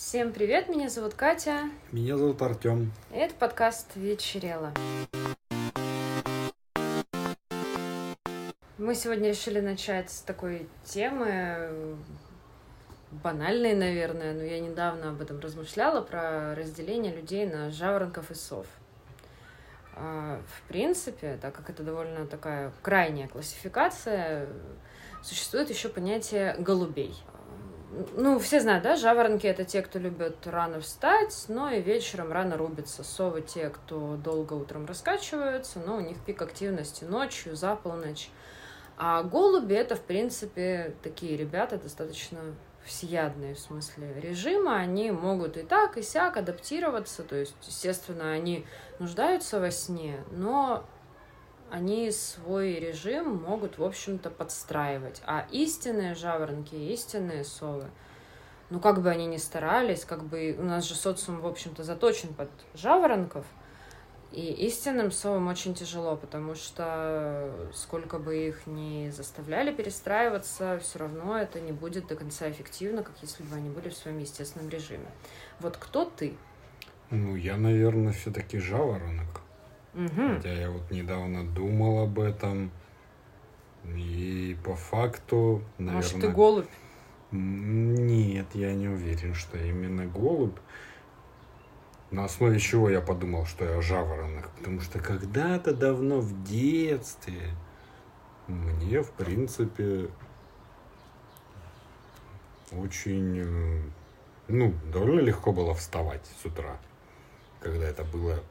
Всем привет, меня зовут Катя. Меня зовут Артем. Это подкаст «Вечерело». Мы сегодня решили начать с такой темы, банальной, наверное, но я недавно об этом размышляла, про разделение людей на жаворонков и сов. А, в принципе, так как это довольно такая крайняя классификация, существует еще понятие голубей ну, все знают, да, жаворонки — это те, кто любят рано встать, но и вечером рано рубятся. Совы — те, кто долго утром раскачиваются, но у них пик активности ночью, за полночь. А голуби — это, в принципе, такие ребята достаточно всеядные в смысле режима, они могут и так, и сяк адаптироваться, то есть, естественно, они нуждаются во сне, но они свой режим могут, в общем-то, подстраивать. А истинные жаворонки, истинные совы, ну, как бы они ни старались, как бы у нас же социум, в общем-то, заточен под жаворонков, и истинным совам очень тяжело, потому что сколько бы их ни заставляли перестраиваться, все равно это не будет до конца эффективно, как если бы они были в своем естественном режиме. Вот кто ты? Ну, я, наверное, все-таки жаворонок. Угу. Хотя я вот недавно думал об этом. И по факту, наверное... Может, ты голубь? Нет, я не уверен, что именно голубь. На основе чего я подумал, что я жаворонок? Потому что когда-то давно в детстве мне, в принципе, очень, э, ну, довольно легко было вставать с утра, когда это было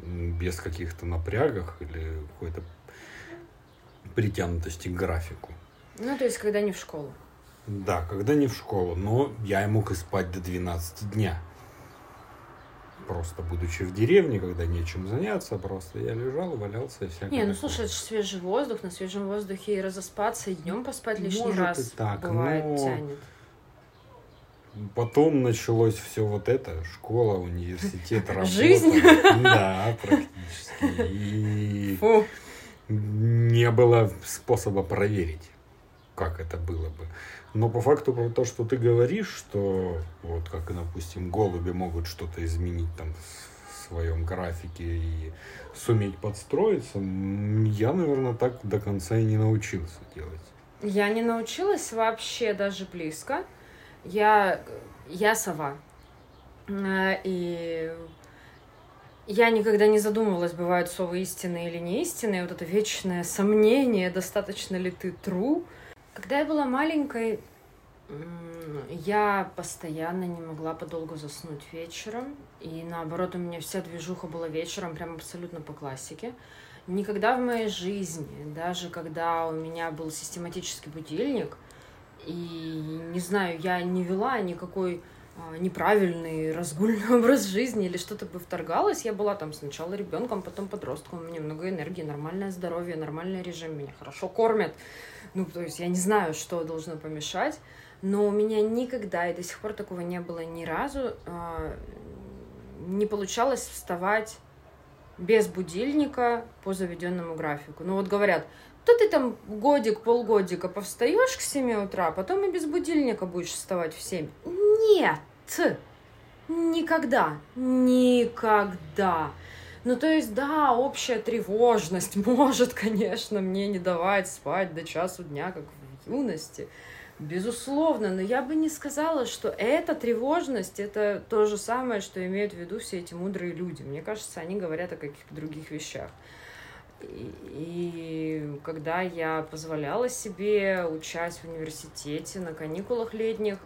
без каких-то напрягов или какой-то притянутости к графику. Ну, то есть, когда не в школу. Да, когда не в школу, но я мог и спать до 12 дня. Просто будучи в деревне, когда нечем заняться, просто я лежал, валялся и всякое. Не, ну слушай, это же свежий воздух, на свежем воздухе и разоспаться, и днем поспать лишний Может раз. и так, бывает, но... тянет. Потом началось все вот это, школа, университет, работа. Жизнь? Да, практически. И Фу. не было способа проверить, как это было бы. Но по факту то, что ты говоришь, что вот как, допустим, голуби могут что-то изменить там в своем графике и суметь подстроиться, я, наверное, так до конца и не научился делать. Я не научилась вообще даже близко. Я, я сова. Э, И я никогда не задумывалась, бывают совы истинные или не истинные. Вот это вечное сомнение, достаточно ли ты true. Когда я была маленькой, я постоянно не могла подолгу заснуть вечером. И наоборот, у меня вся движуха была вечером, прям абсолютно по классике. Никогда в моей жизни, даже когда у меня был систематический будильник, и, не знаю, я не вела никакой а, неправильный разгульный образ жизни или что-то бы вторгалось, я была там сначала ребенком, потом подростком, у меня много энергии, нормальное здоровье, нормальный режим, меня хорошо кормят. Ну, то есть я не знаю, что должно помешать, но у меня никогда и до сих пор такого не было ни разу. а, Не получалось вставать без будильника по заведенному графику. Ну вот говорят, то ты там годик, полгодика повстаешь к 7 утра, потом и без будильника будешь вставать в 7. Нет! Никогда. Никогда. Ну, то есть, да, общая тревожность может, конечно, мне не давать спать до часу дня, как в юности. Безусловно, но я бы не сказала, что эта тревожность это то же самое, что имеют в виду все эти мудрые люди. Мне кажется, они говорят о каких-то других вещах. И, когда я позволяла себе учась в университете на каникулах летних,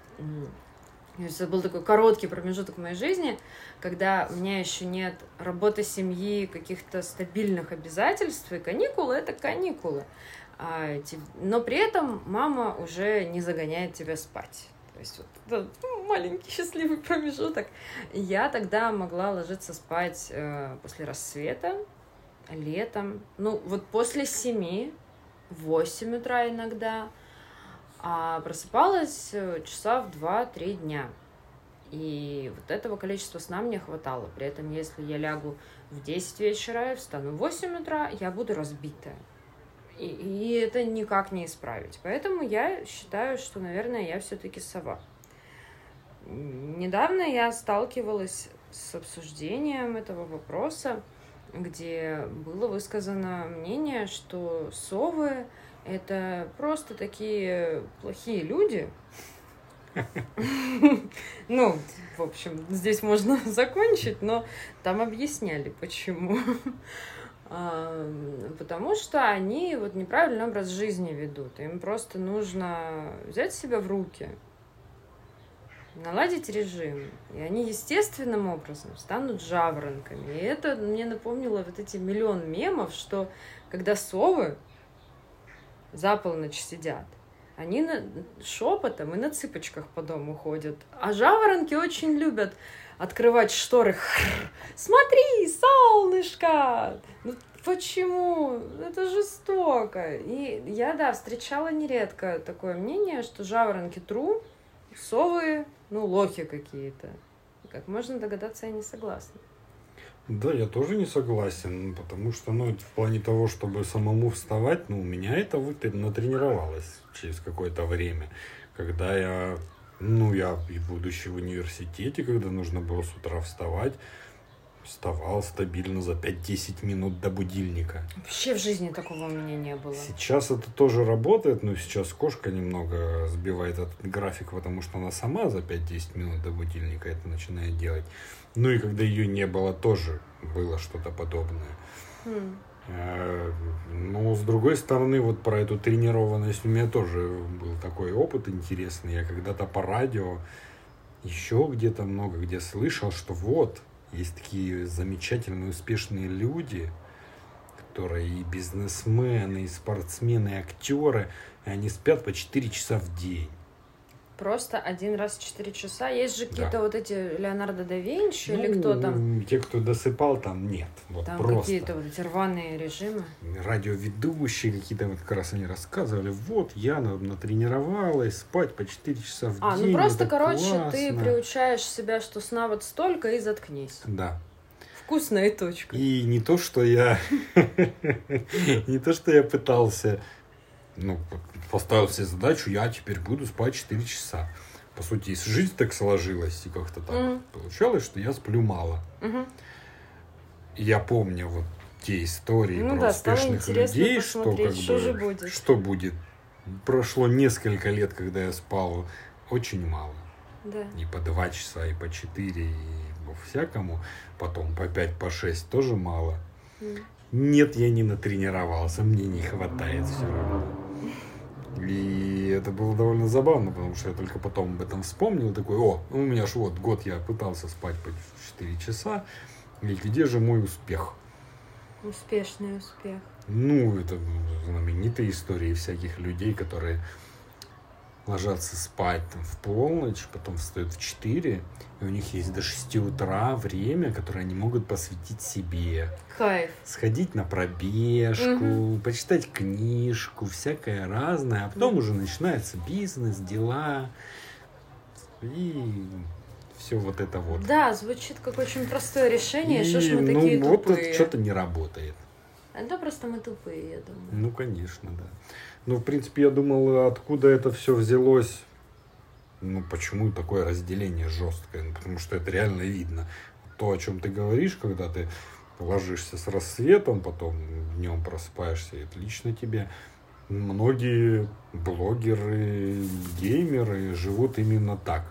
это был такой короткий промежуток в моей жизни, когда у меня еще нет работы, семьи, каких-то стабильных обязательств, и каникулы — это каникулы. А, но при этом мама уже не загоняет тебя спать. То есть вот этот ну, маленький счастливый промежуток. Я тогда могла ложиться спать э, после рассвета, летом. Ну, вот после семи, в 8 утра иногда. А просыпалась э, часа в 2-3 дня. И вот этого количества сна мне хватало. При этом, если я лягу в 10 вечера и встану в 8 утра, я буду разбитая. И, и это никак не исправить. Поэтому я считаю, что, наверное, я все-таки сова. недавно я сталкивалась с обсуждением этого вопроса, где было высказано мнение, что совы это просто такие плохие люди. Ну, в общем, здесь можно закончить, но там объясняли, почему. А, потому что они вот неправильный образ жизни ведут. Им просто нужно взять себя в руки, наладить режим. И они естественным образом станут жаворонками. И это мне напомнило вот эти миллион мемов, что когда совы за полночь сидят, они на... шепотом и на цыпочках по дому ходят. А жаворонки очень любят открывать шторы. Смотри, солнышко! Ну почему? Это жестоко. И я, да, встречала нередко такое мнение, что жаворонки тру, совы, ну, лохи какие-то. Как можно догадаться, я не согласна. Да, я тоже не согласен, потому что, ну, в плане того, чтобы самому вставать, ну, у меня это вот натренировалось через какое-то время, когда я, ну, я и будучи в университете, когда нужно было с утра вставать, вставал стабильно за 5-10 минут до будильника. Вообще в жизни такого у меня не было. Сейчас это тоже работает, но сейчас кошка немного сбивает этот график, потому что она сама за 5-10 минут до будильника это начинает делать. Ну и когда ее не было, тоже было что-то подобное. Хм. Но с другой стороны, вот про эту тренированность у меня тоже был такой опыт интересный. Я когда-то по радио еще где-то много где слышал, что вот, есть такие замечательные, успешные люди, которые и бизнесмены, и спортсмены, и актеры, и они спят по 4 часа в день. Просто один раз в 4 часа. Есть же какие-то да. вот эти Леонардо да Винчи ну, или кто там? Те, кто досыпал, там нет. Вот там просто. какие-то вот эти рваные режимы. Радиоведущие какие-то, вот как раз они рассказывали, вот я натренировалась спать по 4 часа в а, день. А, ну просто, короче, классно. ты приучаешь себя, что сна вот столько и заткнись. Да. Вкусная точка. И не то, что я... Не то, что я пытался ну, поставил себе задачу, я теперь буду спать 4 часа. По сути, если жизнь так сложилась, и как-то так mm получалось, что я сплю мало. Mm-hmm. я помню вот те истории ну, про да, успешных людей, что как что бы, будет. что будет. Прошло несколько лет, когда я спал очень мало. Да. И по два часа, и по четыре, и по всякому. Потом по пять, по шесть тоже мало. Mm. Нет, я не натренировался, мне не хватает все равно. И это было довольно забавно, потому что я только потом об этом вспомнил, такой, о, у меня ж вот год я пытался спать по 4 часа, и где же мой успех? Успешный успех. Ну, это знаменитые истории всяких людей, которые ложатся спать там, в полночь, потом встают в 4, и у них есть до 6 утра время, которое они могут посвятить себе. Кайф. Сходить на пробежку, угу. почитать книжку, всякое разное, а потом угу. уже начинается бизнес, дела и все вот это вот. Да, звучит как очень простое решение, что ж мы ну, такие вот тупые. это что-то не работает. Это просто мы тупые, я думаю. Ну, конечно, да. Ну, в принципе, я думал, откуда это все взялось. Ну, почему такое разделение жесткое? Ну, потому что это реально видно. То, о чем ты говоришь, когда ты ложишься с рассветом, потом днем просыпаешься, это лично тебе. Многие блогеры, геймеры живут именно так.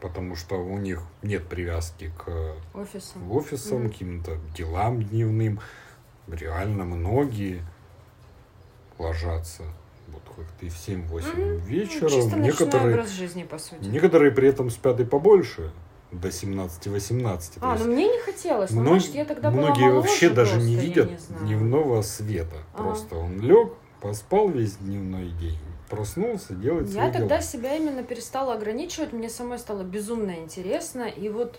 Потому что у них нет привязки к офисам, офисам mm-hmm. каким-то делам дневным. Реально многие ложатся вот как-то и в 7-8 mm-hmm. вечера. Ну, чисто некоторые, образ жизни, по сути. Некоторые при этом спят и побольше, до 17-18. А, ну мне не хотелось, но, может, я тогда Многие была вообще даже просто, не видят не дневного света. Ага. Просто он лег, поспал весь дневной день, проснулся, делает Я свои тогда дела. себя именно перестала ограничивать, мне самой стало безумно интересно, и вот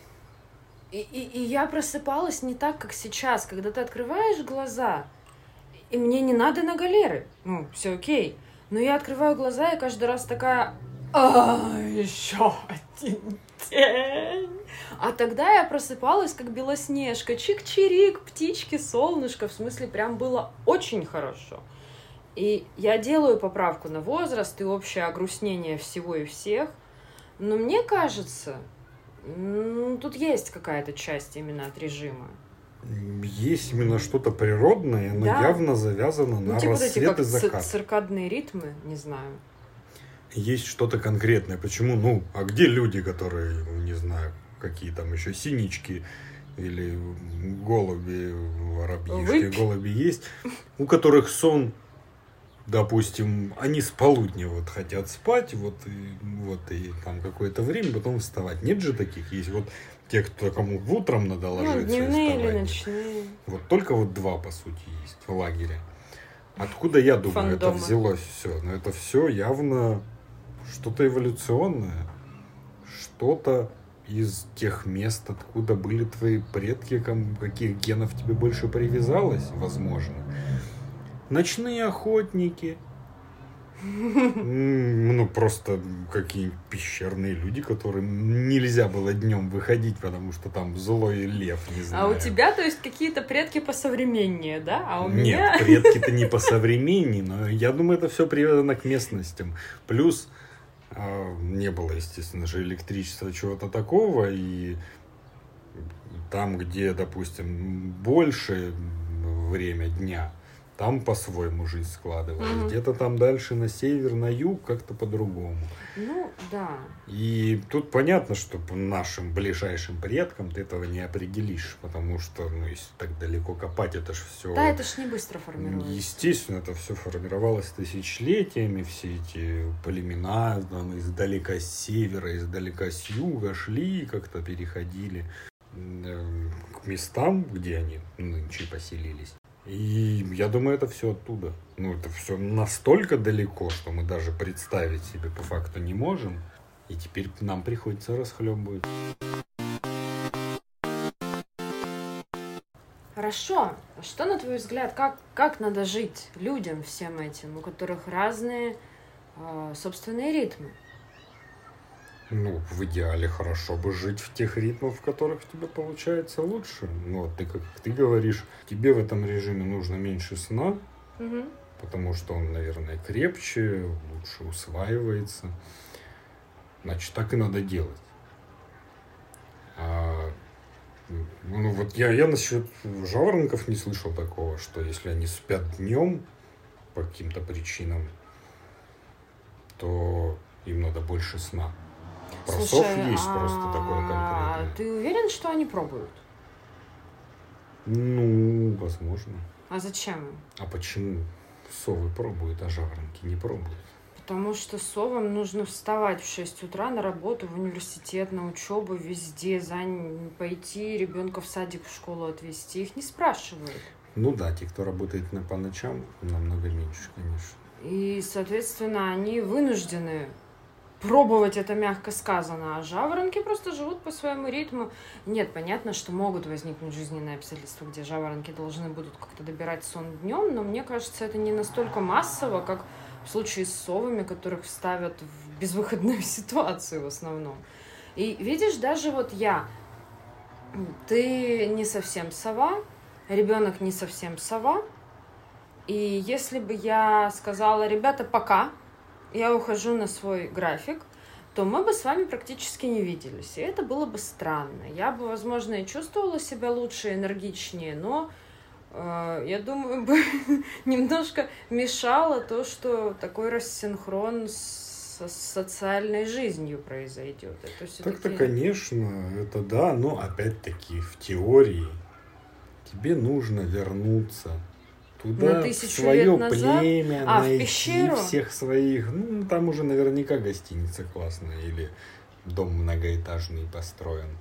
и, и, и я просыпалась не так, как сейчас, когда ты открываешь глаза, и мне не надо на галеры. Ну, все окей. Но я открываю глаза и каждый раз такая, а, еще один день. А тогда я просыпалась как белоснежка, чик-чирик, птички, солнышко. В смысле, прям было очень хорошо. И я делаю поправку на возраст и общее огрустнение всего и всех. Но мне кажется, ну, тут есть какая-то часть именно от режима. Есть именно что-то природное, но да. явно завязано ну, на типа рассвет эти, и закат. циркадные ритмы, не знаю. Есть что-то конкретное. Почему? Ну, а где люди, которые, не знаю, какие там еще синички или голуби, воробьишки, Выпь. голуби есть, у которых сон допустим, они с полудня вот хотят спать, вот и, вот и там какое-то время потом вставать. Нет же таких, есть вот те, кто кому утром надо ну, ложиться. Ну, дневные или ночные. Вот только вот два, по сути, есть в лагере. Откуда, я думаю, Фандомы. это взялось все? Но это все явно что-то эволюционное, что-то из тех мест, откуда были твои предки, каких генов тебе больше привязалось, возможно. Ночные охотники. Ну, просто какие пещерные люди, которым нельзя было днем выходить, потому что там злой лев, не знаю. А у тебя, то есть, какие-то предки посовременнее, да? А у Нет, меня... предки-то не посовременнее, но я думаю, это все привязано к местностям. Плюс а, не было, естественно же, электричества, чего-то такого, и там, где, допустим, больше время дня, там по-своему жизнь складывалась. Угу. Где-то там дальше на север, на юг как-то по-другому. Ну, да. И тут понятно, что нашим ближайшим предкам ты этого не определишь, потому что, ну, если так далеко копать, это же все... Да, это ж не быстро формируется. Естественно, это все формировалось тысячелетиями, все эти племена там, издалека с севера, издалека с юга шли, как-то переходили к местам, где они нынче поселились. И я думаю, это все оттуда. Ну, это все настолько далеко, что мы даже представить себе по факту не можем. И теперь нам приходится расхлебывать. Хорошо. Что, на твой взгляд, как, как надо жить людям всем этим, у которых разные э, собственные ритмы? Ну, в идеале хорошо бы жить в тех ритмах, в которых тебе получается лучше. Вот ты, как ты говоришь, тебе в этом режиме нужно меньше сна, угу. потому что он, наверное, крепче, лучше усваивается. Значит, так и надо делать. А, ну, вот я, я насчет жаворонков не слышал такого, что если они спят днем по каким-то причинам, то им надо больше сна. Про Слушай, есть а... просто такое конкретное. Ты уверен, что они пробуют? Ну, возможно. А зачем? А почему совы пробуют, а жаворонки не пробуют? Потому что совам нужно вставать в 6 утра на работу, в университет, на учебу, везде, за... пойти ребенка в садик, в школу отвезти. Их не спрашивают. Ну да, те, кто работает на, по ночам, намного меньше, конечно. И, соответственно, они вынуждены пробовать это мягко сказано, а жаворонки просто живут по своему ритму. Нет, понятно, что могут возникнуть жизненные обстоятельства, где жаворонки должны будут как-то добирать сон днем, но мне кажется, это не настолько массово, как в случае с совами, которых ставят в безвыходную ситуацию в основном. И видишь, даже вот я, ты не совсем сова, ребенок не совсем сова, и если бы я сказала, ребята, пока, я ухожу на свой график, то мы бы с вами практически не виделись. И это было бы странно. Я бы, возможно, и чувствовала себя лучше, энергичнее, но э, я думаю, бы немножко мешало то, что такой рассинхрон с социальной жизнью произойдет. Так-то, конечно, это да, но опять-таки в теории тебе нужно вернуться туда, на тысячу в свое лет назад? племя, а, найти в пещеру? всех своих. Ну, там уже наверняка гостиница классная или дом многоэтажный построен.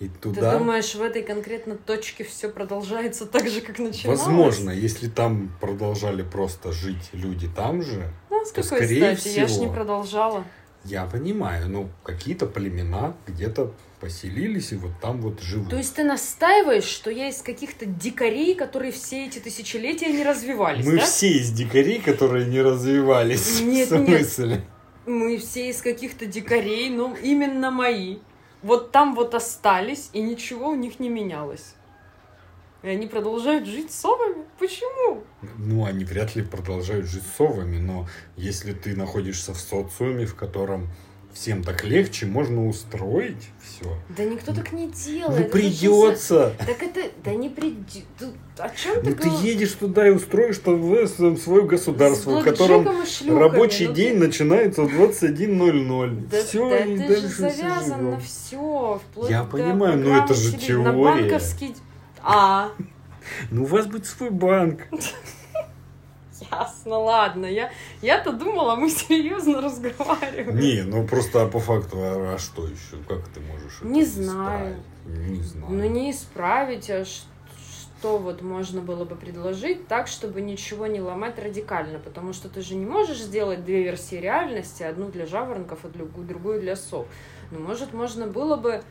И туда... Ты думаешь, в этой конкретно точке все продолжается так же, как начиналось? Возможно, если там продолжали просто жить люди там же, ну, с то, какой скорее стати? всего... Я ж не продолжала. Я понимаю, ну, какие-то племена где-то поселились и вот там вот живут. То есть ты настаиваешь, что я из каких-то дикарей, которые все эти тысячелетия не развивались, Мы да? все из дикарей, которые не развивались. Нет, в смысле? Нет. Мы все из каких-то дикарей, но именно мои. Вот там вот остались, и ничего у них не менялось. И они продолжают жить совами? Почему? Ну, они вряд ли продолжают жить совами, но если ты находишься в социуме, в котором всем так легче можно устроить все. Да никто так не делает. Ну Это придется. же- Так это, да не придет. О чем Ну ты ты говоришь? едешь туда и устроишь там свое государство, в котором рабочий ну день ты- начинается в 21.00. Да, все, да и ты дальше же все завязан живем. на все, Я понимаю, но это же теле- На теория. банковский... А, Ну у вас будет свой банк. ясно, ладно. Я, я-то думала, мы серьезно разговариваем. Не, ну просто по факту, а, а что еще? Как ты можешь это Не знаю. исправить? Не знаю. Ну, не исправить, а ш- что вот можно было бы предложить так, чтобы ничего не ломать радикально, потому что ты же не можешь сделать две версии реальности, одну для жаворонков, а другую для сов. Но, может, можно было бы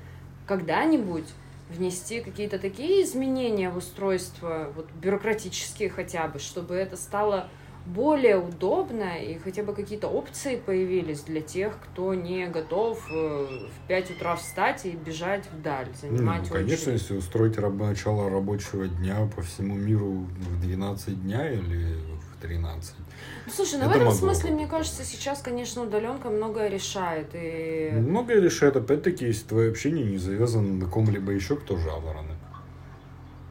когда-нибудь внести какие-то такие изменения в устройство, вот бюрократические хотя бы, чтобы это стало более удобно и хотя бы какие-то опции появились для тех, кто не готов э, в 5 утра встать и бежать вдаль, занимать ну, конечно, очередь. если устроить раб- начало рабочего дня по всему миру в 12 дня или 13. Ну, слушай, ну в Это этом смысле, мне кажется, сейчас, конечно, удаленка многое решает. И... Многое решает, опять-таки, если твое общение не завязано на ком-либо еще, кто жавороны.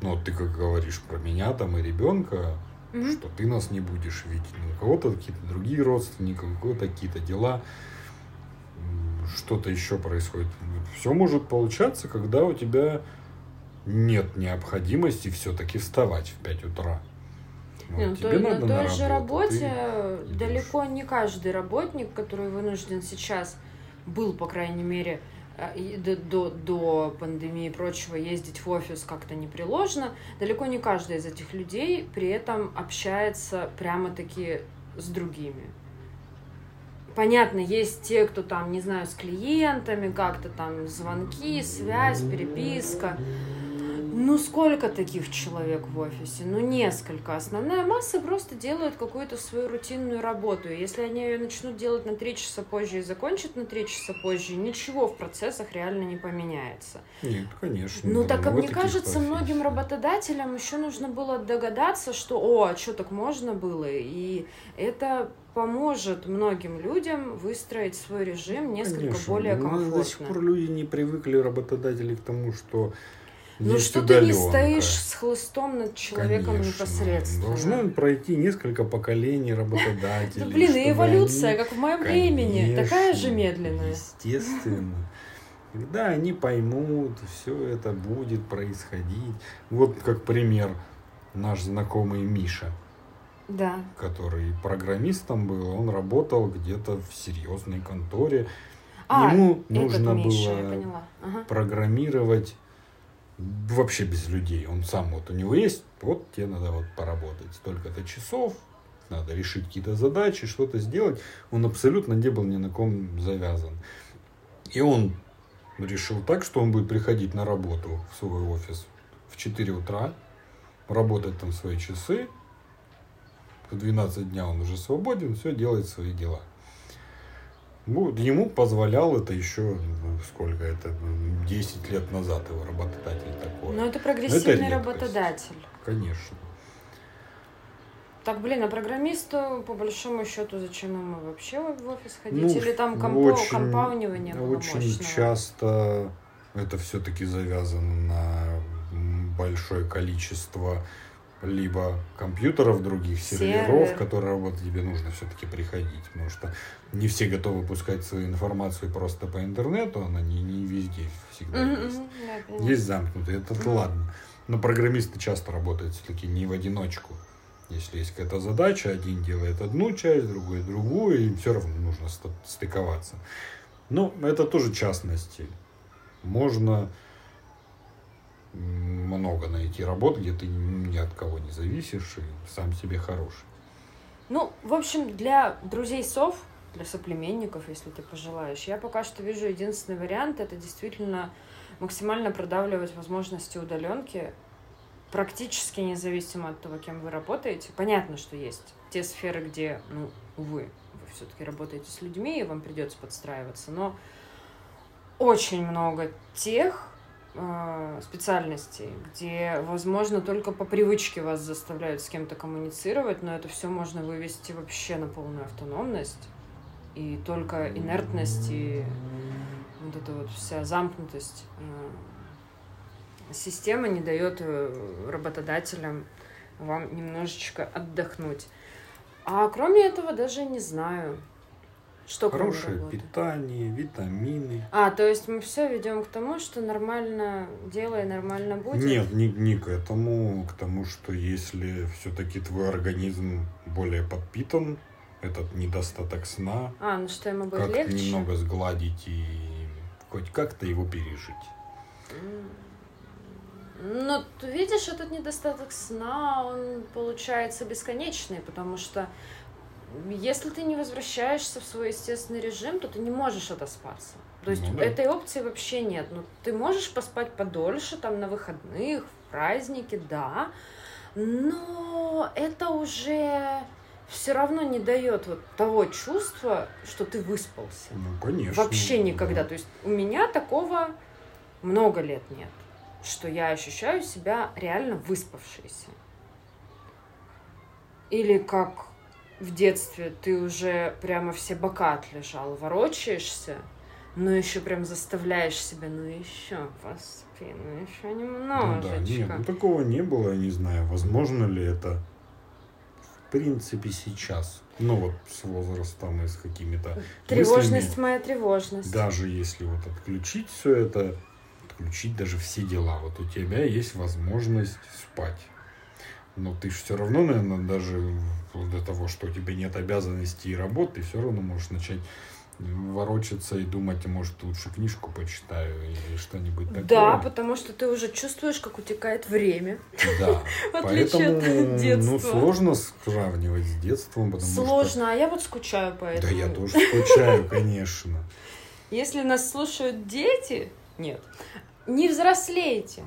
Ну, вот ты как говоришь про меня там и ребенка, Мгм. что ты нас не будешь видеть. Ну, у кого-то какие-то другие родственники, у кого-то какие-то дела, что-то еще происходит. Все может получаться, когда у тебя нет необходимости все-таки вставать в 5 утра. Не, ну, Вот то- тебе на надо той на же работу, работе ты далеко не каждый работник, который вынужден сейчас, был, по крайней мере, э, до, до, до пандемии и прочего, ездить в офис как-то непреложно, далеко не каждый из этих людей при этом общается прямо-таки с другими. Понятно, есть те, кто там, не знаю, с клиентами как-то там звонки, связь, переписка. Ну, сколько таких человек в офисе? Ну, несколько. Основная масса просто делает какую-то свою рутинную работу. И если они ее начнут делать на три часа позже и закончат на три часа позже, ничего в процессах реально не поменяется. Нет, конечно. Ну, так, много мне кажется, многим работодателям еще нужно было догадаться, что, о, а что так можно было? И это поможет многим людям выстроить свой режим несколько Конечно, более но До сих комфортно. пор люди не привыкли, работодатели, к тому, что Ну что ты не стоишь с хлыстом над человеком Конечно. непосредственно? Должно пройти несколько поколений Да работодателей. блин, и эволюция, как в моем времени, такая же медленная. Естественно. Когда они поймут, все это будет происходить. Вот как пример наш знакомый Миша, Да. который программистом был, он работал где-то в серьезной конторе. А, Ему нужно Миша, было. Ага. программировать вообще без людей. Он сам вот у него есть, вот тебе надо вот поработать столько-то часов, надо решить какие-то задачи, что-то сделать. Он абсолютно не был ни на ком завязан. И он решил так, что он будет приходить на работу в свой офис в 4 утра, работать там свои часы, в 12 дня он уже свободен, все делает свои дела. Вот, ему позволял это еще, ну, сколько это, ну, 10 лет назад его работодатель такой. Но это прогрессивный редкость. работодатель. Конечно. Так, блин, а программисту, по большому счету, зачем ему вообще в офис ходить? Ну, Или там компо, очень- компаунивание Очень мощного? часто это все-таки завязано на большое количество либо компьютеров других, серверов, Сервер. которые работают, тебе нужно все-таки приходить, потому что не все готовы пускать свою информацию просто по интернету, она не, не везде всегда Мгм, есть. поняла. Есть замкнутые, это Мгм. ладно. Но программисты часто работают все-таки не в одиночку. Если есть какая-то задача, один делает одну часть, другой другую, и все равно нужно ст- стыковаться. Но это тоже частности. Можно много найти работ, где ты ни от кого не зависишь и сам себе хороший. Ну, в общем, для друзей сов, для соплеменников, если ты пожелаешь, я пока что вижу единственный вариант, это действительно максимально продавливать возможности удаленки, практически независимо от того, кем вы работаете. Понятно, что есть те сферы, где, ну, увы, вы все-таки работаете с людьми, и вам придется подстраиваться, но очень много тех специальностей, где, возможно, только по привычке вас заставляют с кем-то коммуницировать, но это все можно вывести вообще на полную автономность. и только инертность и вот эта вот вся замкнутость э, системы не дает э, работодателям вам немножечко отдохнуть. А кроме этого даже не знаю. Что Хорошее питание, витамины. А, то есть мы все ведем к тому, что нормально делай, нормально будет? Нет, не, не к этому, к тому, что если все-таки твой организм более подпитан, этот недостаток сна, а, ну что ему будет как легче? немного сгладить и хоть как-то его пережить. Ну, видишь, этот недостаток сна, он получается бесконечный, потому что если ты не возвращаешься в свой естественный режим, то ты не можешь отоспаться. То есть ну, да. этой опции вообще нет. Ну, ты можешь поспать подольше, там, на выходных, в праздники, да, но это уже все равно не дает вот того чувства, что ты выспался. Ну, конечно. Вообще никогда. То есть у меня такого много лет нет, что я ощущаю себя реально выспавшейся. Или как в детстве ты уже прямо все бока отлежал, ворочаешься, но еще прям заставляешь себя, ну еще поспи, ну еще немножечко. Ну, да, нет, ну такого не было, я не знаю, возможно ли это в принципе сейчас. Ну вот с возрастом и с какими-то Тревожность мыслями, моя тревожность. Даже если вот отключить все это, отключить даже все дела, вот у тебя есть возможность спать но ты же все равно, наверное, даже до того, что у тебя нет обязанностей и работы, ты все равно можешь начать ворочаться и думать, а может, лучше книжку почитаю или что-нибудь такое. Да, потому что ты уже чувствуешь, как утекает время. Да. Поэтому, ну, сложно сравнивать с детством, потому Сложно, что... а я вот скучаю по этому. Да, я тоже скучаю, конечно. Если нас слушают дети, нет, не взрослейте.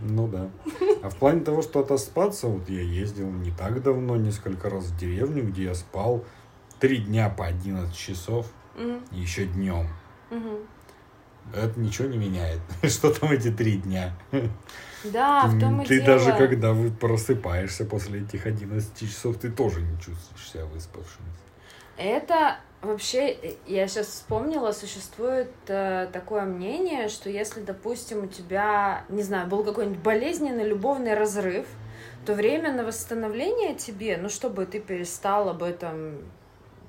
Ну да. А в плане того, что отоспаться, вот я ездил не так давно, несколько раз в деревню, где я спал три дня по 11 часов, угу. еще днем. Угу. Это ничего не меняет. Что там эти три дня? Да, в том и Ты дело. даже когда просыпаешься после этих 11 часов, ты тоже не чувствуешь себя выспавшимся. Это Вообще, я сейчас вспомнила, существует э, такое мнение, что если, допустим, у тебя, не знаю, был какой-нибудь болезненный любовный разрыв, то время на восстановление тебе, ну, чтобы ты перестал об этом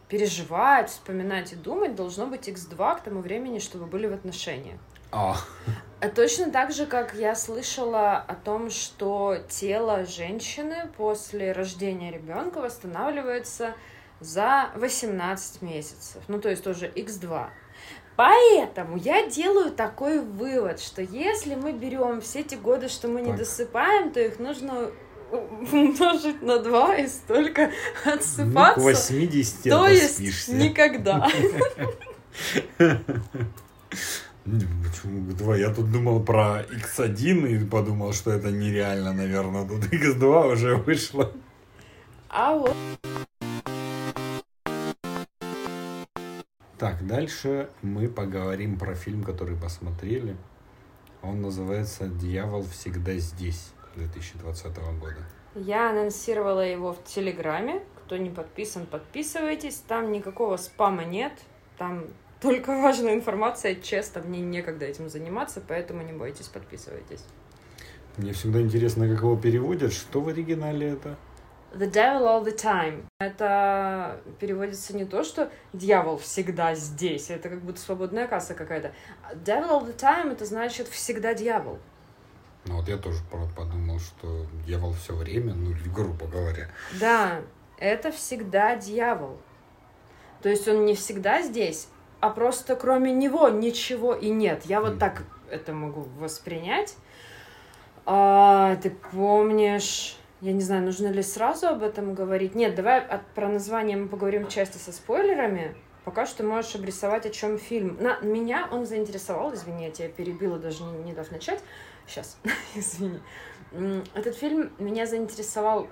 переживать, вспоминать и думать, должно быть x2 к тому времени, чтобы были в отношениях. А. а. Точно так же, как я слышала о том, что тело женщины после рождения ребенка восстанавливается за 18 месяцев. Ну, то есть тоже x2. Поэтому я делаю такой вывод, что если мы берем все эти годы, что мы так. не досыпаем, то их нужно умножить на 2 и столько отсыпаться. Ну, к 80 То есть никогда. Почему К2? Я тут думал про X1 и подумал, что это нереально, наверное. Тут X2 уже вышло. А вот Так, дальше мы поговорим про фильм, который посмотрели. Он называется «Дьявол всегда здесь» 2020 года. Я анонсировала его в Телеграме. Кто не подписан, подписывайтесь. Там никакого спама нет. Там только важная информация, честно, мне некогда этим заниматься, поэтому не бойтесь, подписывайтесь. Мне всегда интересно, как его переводят. Что в оригинале это? The devil all the time. Это переводится не то, что дьявол всегда здесь, это как будто свободная касса какая-то. Devil all the time это значит всегда дьявол. Ну вот я тоже подумал, что дьявол все время, ну грубо говоря. Да, это всегда дьявол. То есть он не всегда здесь, а просто кроме него ничего и нет. Я вот mm. так это могу воспринять. А, ты помнишь я не знаю, нужно ли сразу об этом говорить. Нет, давай от, про название мы поговорим в части со спойлерами. Пока что можешь обрисовать, о чем фильм. На меня он заинтересовал, извини, я тебя перебила, даже не, не дав начать. Сейчас, извини. Этот фильм меня заинтересовал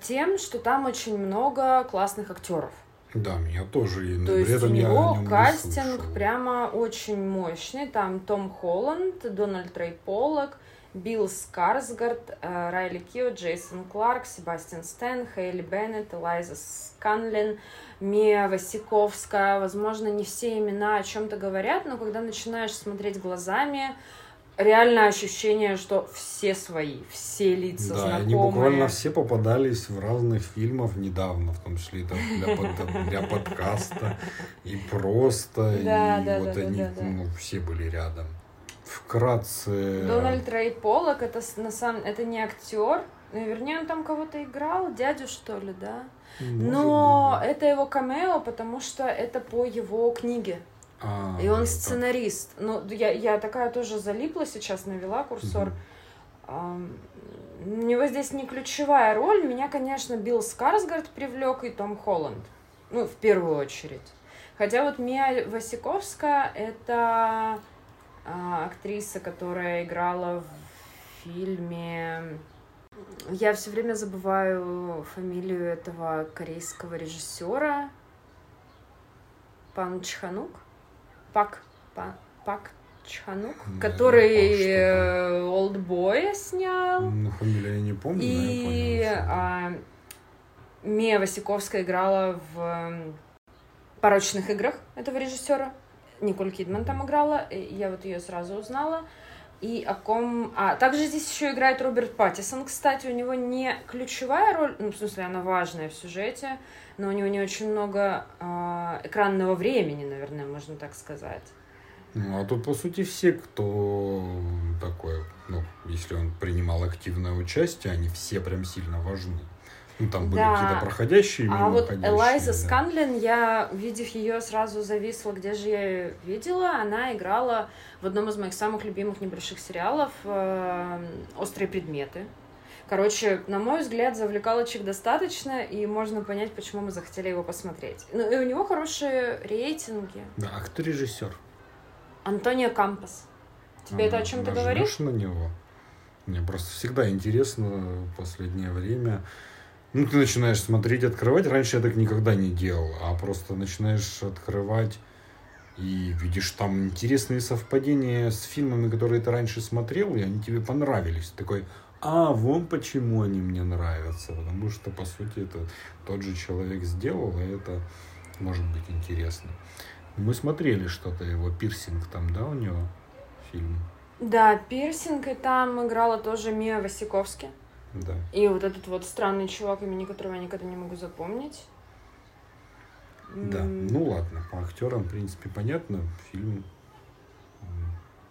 тем, что там очень много классных актеров. Да, меня тоже. И То есть у него кастинг прямо очень мощный. Там Том Холланд, Дональд Трей Поллок, Билл Скарсгард, э, Райли Кио, Джейсон Кларк, Себастьян Стэн, Хейли Беннет, Элайза Сканлин, Мия Васиковская. Возможно, не все имена о чем-то говорят, но когда начинаешь смотреть глазами, реально ощущение, что все свои, все лица Да, знакомые. они буквально все попадались в разных фильмах недавно, в том числе и там для, под- для подкаста, и просто, Да, и да, вот да, они, да, да. ну, все были рядом. Вкратце... Дональд Рэй Поллок, это на самом это не актер, ну, вернее, он там кого-то играл, дядю, что ли, да? может Но быть, это его камео, потому что это по его книге. а, И он так. сценарист. Ну, я, я такая тоже залипла сейчас, навела курсор. Мгм. Ам, У него здесь не ключевая роль. Меня, конечно, Билл Скарсгард привлек и Том Холланд. Ну, в первую очередь. Хотя вот Мия Васиковская — это а, актриса, которая играла в фильме... Я все время забываю фамилию этого корейского режиссера. Пан Чханук? Пак, Па- Пак Чханук, Да, который что-то. э, Олдбоя снял. Ну, фамилию я не помню, но И я понял. а, Мия Васиковская играла в «Порочных играх» этого режиссера. Николь Кидман там играла, и я вот ее сразу узнала. И о ком... А, также здесь еще играет Роберт Паттисон, кстати. У него не ключевая роль, ну, в смысле, она важная в сюжете, но у него не очень много а, экранного времени, наверное, можно так сказать. Ну, а тут, по сути, все, кто такой, ну, если он принимал активное участие, они все прям сильно важны. Ну, там были Да. какие-то проходящие, А вот мимоходящие, Элайза да. Сканлин, я, увидев ее, сразу зависла, где же я ее видела. Она играла в одном из моих самых любимых небольших сериалов э, «Острые предметы». Короче, на мой взгляд, завлекалочек достаточно, и можно понять, почему мы захотели его посмотреть. Ну, и у него хорошие рейтинги. Да, а кто режиссер? Антонио Кампас. Тебе это о А, чем ты нажмешь говоришь? на него. Мне просто всегда интересно в последнее время. Ну, ты начинаешь смотреть, открывать. Раньше я так никогда не делал, а просто начинаешь открывать и видишь там интересные совпадения с фильмами, которые ты раньше смотрел, и они тебе понравились. Такой, а, вон почему они мне нравятся. Потому что, по сути, это тот же человек сделал, и это может быть интересно. Мы смотрели что-то его, пирсинг там, да, у него фильм? Да, пирсинг, и там играла тоже Мия Васиковски. Да. И вот этот вот странный чувак, имени которого я никогда не могу запомнить. Да, М, ну ладно, по актерам, в принципе, понятно. Фильм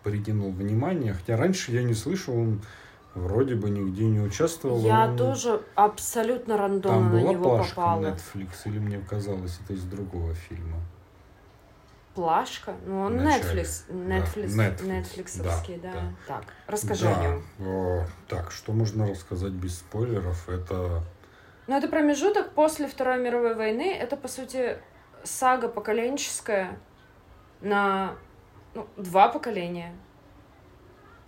притянул внимание. Хотя раньше я не слышал, он вроде бы нигде не участвовал. Я он- тоже абсолютно рандомно Там на была него плашка попала. Netflix, или мне казалось, это из другого фильма. Плашка? Ну, он. Netflix. Netflix. Да, Netflix, Netflixовский, да, да, Так, расскажи о да. нем. о, так, что можно рассказать без спойлеров? Это Ну, это промежуток после Второй мировой войны. Это, по сути, сага поколенческая на ну, два поколения.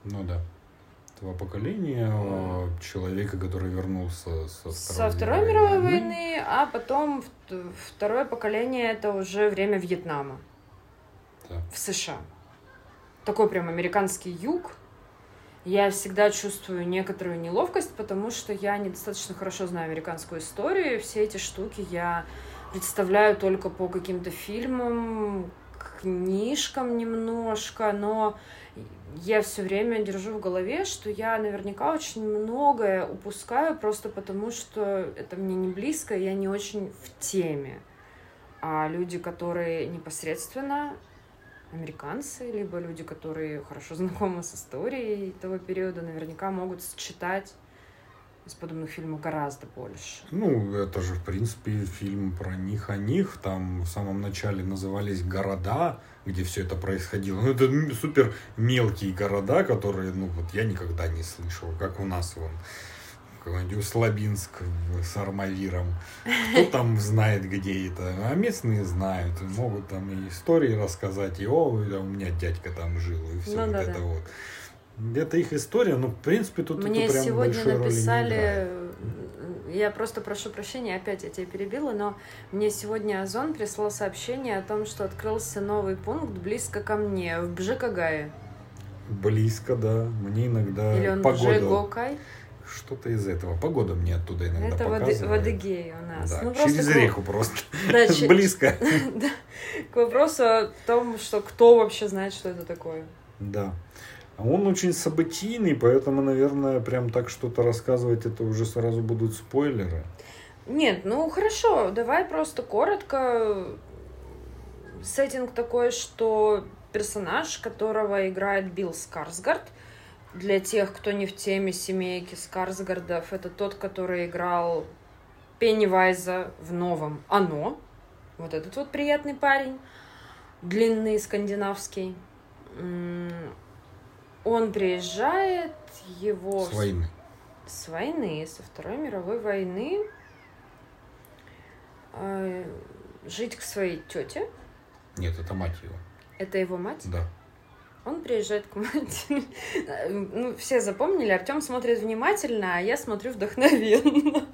Ну да. Два поколения э, человека, который вернулся со Второй, Со Второй мировой войны, а потом второе поколение это уже время Вьетнама В США. Такой прям американский юг. Я всегда чувствую некоторую неловкость, потому что я недостаточно хорошо знаю американскую историю. Все эти штуки я представляю только по каким-то фильмам, книжкам немножко, но я все время держу в голове, что я наверняка очень многое упускаю просто потому, что это мне не близко, я не очень в теме. А люди, которые непосредственно американцы, либо люди, которые хорошо знакомы с историей того периода, наверняка могут считать из подобных фильмов гораздо больше. Ну, это же, в принципе, фильм про них о них. Там в самом начале назывались города, где все это происходило. Ну, это супер мелкие города, которые, ну, вот я никогда не слышал. Как у нас вон какой-нибудь Услабинск с Армавиром. Кто там знает, где это? А местные знают. Могут там и истории рассказать, и о, у меня дядька там жил, и все Ну вот да, это да. вот. Это их история, но в принципе тут Мне это прям сегодня большой написали, я просто прошу прощения, опять я тебя перебила, но мне сегодня Озон прислал сообщение о том, что открылся новый пункт близко ко мне, в Бжикагае. Близко, да. Мне иногда Или он погода... Джигокай? Что-то из этого. Погода мне оттуда иногда Это показывает. в Адыгее у нас. Да, Ну, через к- реку просто. Да, Близко. да, к вопросу о том, что кто вообще знает, что это такое. Да. Он очень событийный, поэтому, наверное, прям так что-то рассказывать, это уже сразу будут спойлеры. Нет, ну хорошо, давай просто коротко. Сеттинг такой, что персонаж, которого играет Билл Скарсгард, для тех, кто не в теме семейки Скарсгардов, это тот, который играл Пеннивайза в новом «Оно». Вот этот вот приятный парень, длинный, скандинавский. Он приезжает, его... С войны. с войны, со Второй мировой войны, э, жить к своей тете. Нет, это мать его. Это его мать. Да. Он приезжает к матери. Ну, все запомнили, Артем смотрит внимательно, а я смотрю вдохновенно.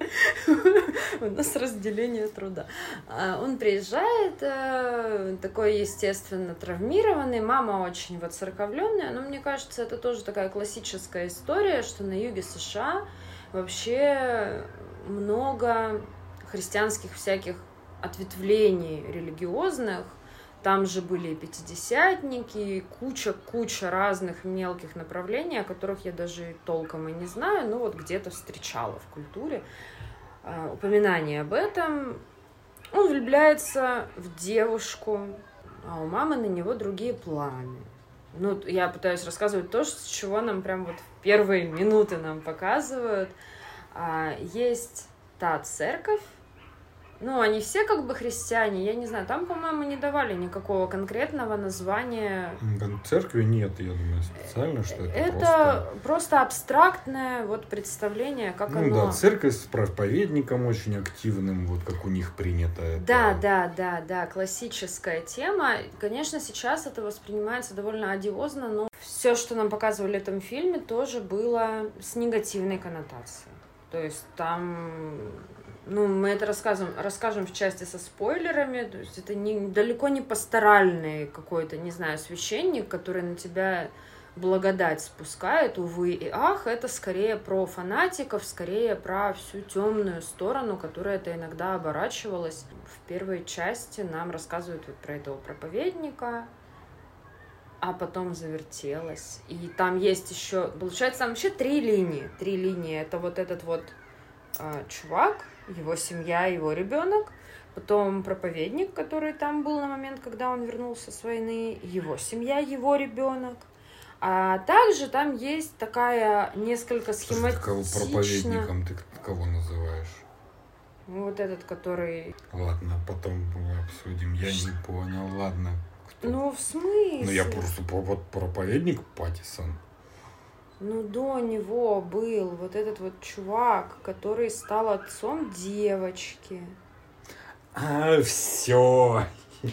У нас разделение труда. А, Он приезжает, э, такой, естественно, травмированный. Мама очень воцерковленная, но мне кажется, это тоже такая классическая история, что на юге США вообще много христианских всяких ответвлений религиозных, там же были пятидесятники, куча-куча разных мелких направлений, о которых я даже толком и не знаю, но вот где-то встречала в культуре а, упоминание об этом. Он влюбляется в девушку, а у мамы на него другие планы. Ну, я пытаюсь рассказывать то, с чего нам прям вот в первые минуты нам показывают. А, есть та церковь, ну, они все как бы христиане, я не знаю, там, по-моему, не давали никакого конкретного названия. Церкви нет, я думаю, специально, что это, Это просто... просто... абстрактное вот представление, как Ну оно... да, церковь с проповедником очень активным, вот как у них принято. это. Да, да, да, да, классическая тема. Конечно, сейчас это воспринимается довольно одиозно, но все, что нам показывали в этом фильме, тоже было с негативной коннотацией. То есть там, ну, мы это рассказываем, расскажем в части со спойлерами, то есть это не, далеко не пасторальный какой-то, не знаю, священник, который на тебя благодать спускает, увы и ах, это скорее про фанатиков, скорее про всю темную сторону, которая это иногда оборачивалась. В первой части нам рассказывают вот про этого проповедника, а потом завертелась. И там есть еще, получается, там вообще три линии. Три линии. Это вот этот вот а, чувак, его семья, его ребенок, потом проповедник, который там был на момент, когда он вернулся с войны, его семья, его ребенок. А также там есть такая несколько ты кого схематичная... проповедником ты кого называешь? Вот этот, который... Ладно, потом обсудим. Я не понял, ладно. Кто? Ну, в смысле? Ну, я просто проповедник Паттисон. Ну, до него был вот этот вот чувак, который стал отцом девочки. А, все.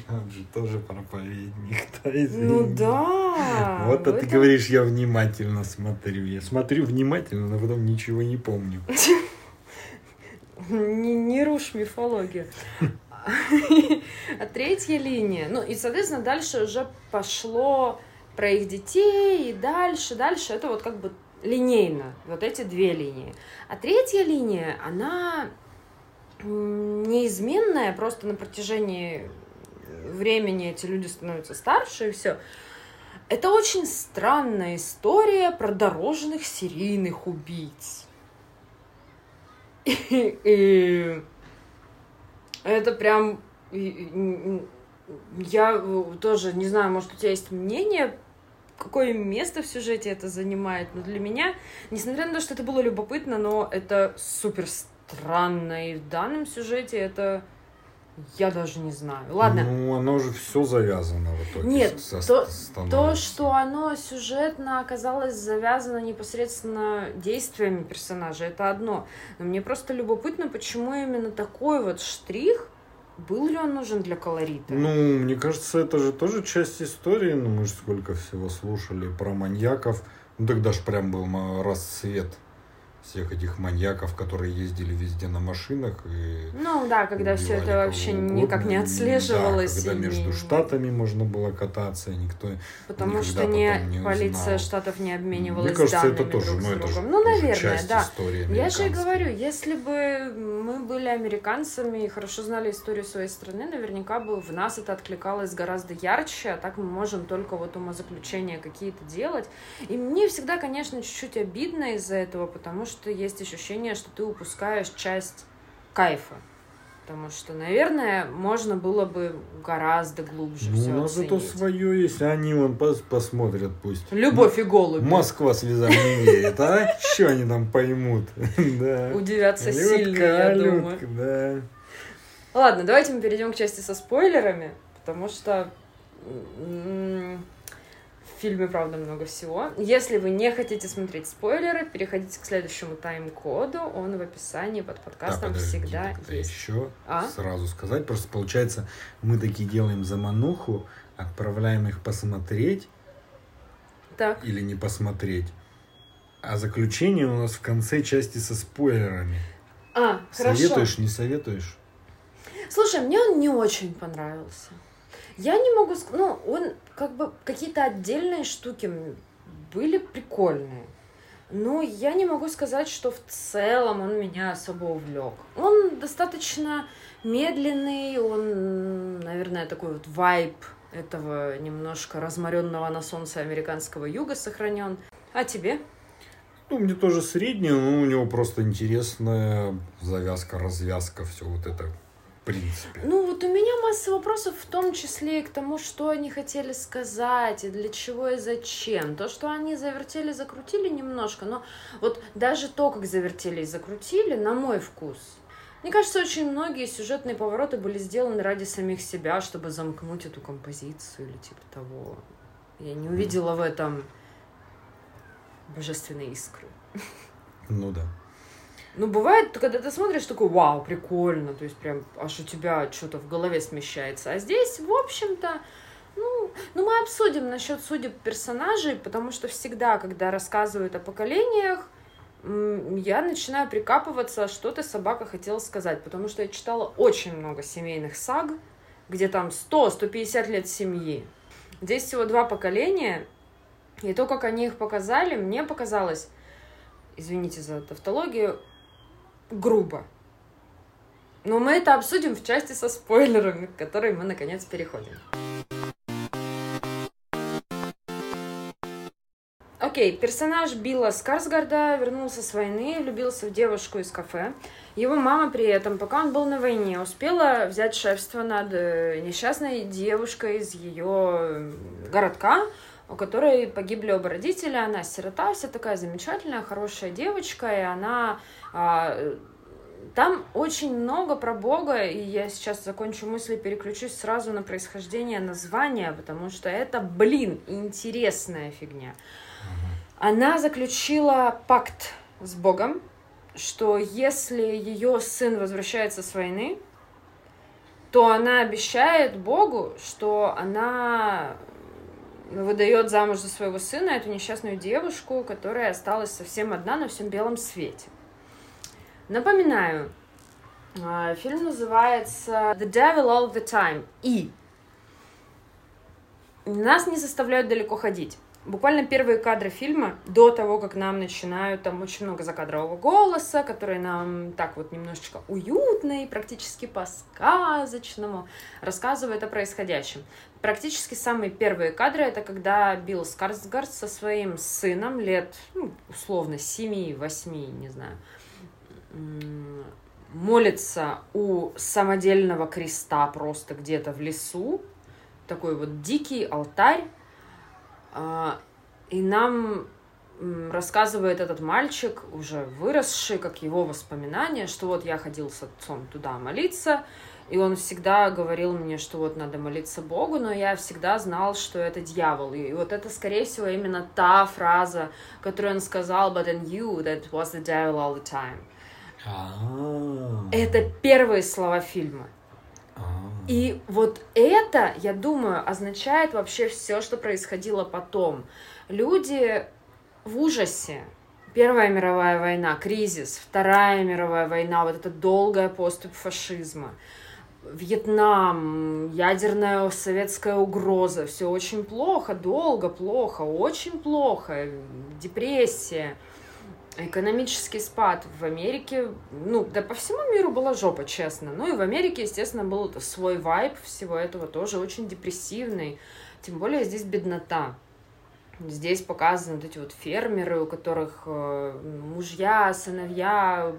Он же тоже проповедник, да, извини. Ну да. Вот а ты этом- говоришь, я внимательно смотрю. Я смотрю внимательно, но потом ничего не помню. Не, не рушь мифологию. А третья линия. Ну, и, соответственно, дальше уже пошло про их детей, и дальше, дальше. Это вот как бы линейно. Вот эти две линии. А третья линия, она неизменная, просто на протяжении времени эти люди становятся старше, и все. Это очень странная история про дорожных серийных убийц. И, и это прям... и- и- Я э, тоже не знаю, может, у тебя есть мнение, какое место в сюжете это занимает, но для меня, несмотря на то, что это было любопытно, но это супер странно, и в данном сюжете это... Я даже не знаю. Ладно, Ну, оно же все завязано в итоге. Нет, со- то-. То, что оно сюжетно оказалось завязано непосредственно действиями персонажа, это одно. Но мне просто любопытно, почему именно такой вот штрих, был ли он нужен для колорита? Ну, мне кажется, это же тоже часть истории. Ну, мы же сколько всего слушали про маньяков. Ну, тогда же прям был расцвет всех этих маньяков, которые ездили везде на машинах. И ну да, когда все это вообще никак не отслеживалось. Да, когда между штатами можно было кататься, никто Потому что не, не полиция узнал. штатов не обменивалась Мне кажется, данными это тоже, друг ну, с это другом. же ну, тоже наверное, часть да. истории Я же и говорю, если бы мы были американцами и хорошо знали историю своей страны, наверняка бы в нас это откликалось гораздо ярче, а так мы можем только вот умозаключения какие-то делать. И мне всегда, конечно, чуть-чуть обидно из-за этого, потому что есть ощущение, что ты упускаешь часть кайфа. Потому что, наверное, можно было бы гораздо глубже Ну, все у нас зато свое есть, они вон пос- посмотрят пусть. Любовь и голуби. Москва слезам не верит, а? Что они там поймут? Да. Удивятся сильно, я Людка, думаю. Да. Ладно, давайте мы перейдем к части со спойлерами, потому что в фильме, правда, много всего. Если вы не хотите смотреть спойлеры, переходите к следующему тайм-коду, он в описании под Да, подкастом подожди, всегда есть. еще А? сразу сказать. Просто получается, мы такие делаем замануху, отправляем их посмотреть Так, или не посмотреть. А заключение у нас в конце части со спойлерами. а, хорошо. Советуешь, не советуешь? Слушай, мне он не очень понравился. Я не могу сказать, ну, он как бы какие-то отдельные штуки были прикольные. Но я не могу сказать, что в целом он меня особо увлек. Он достаточно медленный, он, наверное, такой вот вайб этого немножко разморенного на солнце американского юга сохранен. А тебе? Ну, мне тоже среднее, но у него просто интересная завязка, развязка, все вот это принципе. Ну, вот у меня масса вопросов, в том числе и к тому, что они хотели сказать, и для чего и зачем. То, что они завертели, закрутили немножко, но вот даже то, как завертели и закрутили, на мой вкус. Мне кажется, очень многие сюжетные повороты были сделаны ради самих себя, чтобы замкнуть эту композицию или типа того. Я не увидела в этом божественной искры. Ну да. Ну, бывает, когда ты смотришь, такой, вау, прикольно, то есть прям аж у тебя что-то в голове смещается. А здесь, в общем-то, ну, ну, мы обсудим насчет судеб персонажей, потому что всегда, когда рассказывают о поколениях, я начинаю прикапываться, что ты, собака, хотела сказать, потому что я читала очень много семейных саг, где там 100-150 лет семьи. Здесь всего два поколения, и то, как они их показали, мне показалось, извините за тавтологию, грубо. Но мы это обсудим в части со спойлерами, к которой мы наконец переходим. Окей, персонаж Билла Скарсгарда вернулся с войны, влюбился в девушку из кафе. Его мама при этом, пока он был на войне, успела взять шефство над э, несчастной девушкой из ее городка, у которой погибли оба родителя. Она сирота, вся такая замечательная, хорошая девочка, и она... а, там очень много про Бога, и я сейчас закончу мысли, переключусь сразу на происхождение названия, потому что это, блин, интересная фигня. Она заключила пакт с Богом, что если ее сын возвращается с войны, то она обещает Богу, что она выдает замуж за своего сына эту несчастную девушку, которая осталась совсем одна на всем белом свете. Напоминаю, а, фильм называется The Devil All the Time. И нас не заставляют далеко ходить. Буквально первые кадры фильма, до того, как нам начинают, там очень много закадрового голоса, который нам так вот немножечко уютно и практически по-сказочному рассказывает о происходящем. Практически самые первые кадры это когда Билл Скарсгард со своим сыном лет, ну, условно, 7-8, не знаю, молится у самодельного креста просто где-то в лесу. Такой вот дикий алтарь. А, И нам рассказывает этот мальчик, уже выросший, как его воспоминания, что вот я ходил с отцом туда молиться, и он всегда говорил мне, что вот надо молиться Богу, но я всегда знал, что это дьявол. И вот это, скорее всего, именно та фраза, которую он сказал, but in you, that was the devil all the time. А. Это первые слова фильма. А. И вот это, я думаю, означает вообще все, что происходило потом. Люди в ужасе. Первая мировая война, кризис, Вторая мировая война, вот эта долгая поступь фашизма, Вьетнам, ядерная советская угроза, все очень плохо, долго, плохо, очень плохо, депрессия, экономический спад в Америке, ну, да по всему миру была жопа, честно. Ну и в Америке, естественно, был свой вайб всего этого, тоже очень депрессивный. Тем более здесь беднота. Здесь показаны вот эти вот фермеры, у которых э, мужья, сыновья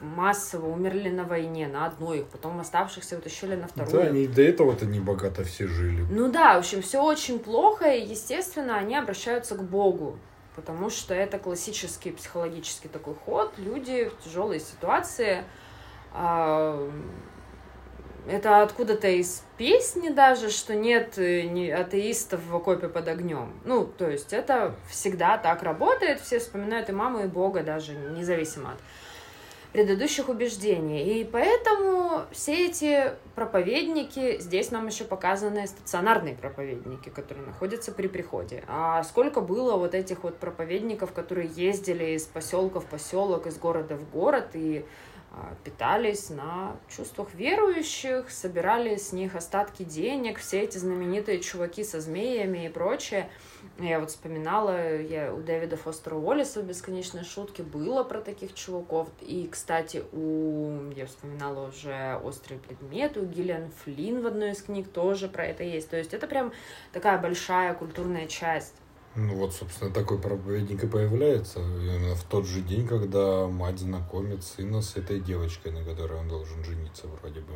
массово умерли на войне, на одной их, потом оставшихся вытащили на вторую. Да, они до этого-то не богато все жили. Ну да, в общем, все очень плохо, и, естественно, они обращаются к Богу, потому что это классический психологический такой ход. Люди в тяжелой ситуации а, это откуда-то из песни даже, что нет э, атеистов в окопе под огнем. Ну, то есть это всегда так работает, все вспоминают и маму, и Бога даже, независимо от предыдущих убеждений. И поэтому все эти проповедники, здесь нам еще показаны стационарные проповедники, которые находятся при приходе. А сколько было вот этих вот проповедников, которые ездили из поселка в поселок, из города в город и а, питались на чувствах верующих, собирали с них остатки денег, все эти знаменитые чуваки со змеями и прочее. Я вот вспоминала, я у Дэвида Фостера Уоллиса в «Бесконечной шутке» было про таких чуваков. И, кстати, у... я вспоминала уже «Острые предметы», у Гиллиан Флинн в одной из книг тоже про это есть. То есть это прям такая большая культурная часть. Ну вот, собственно, такой проповедник и появляется именно в тот же день, когда мать знакомит сына с этой девочкой, на которой он должен жениться вроде бы.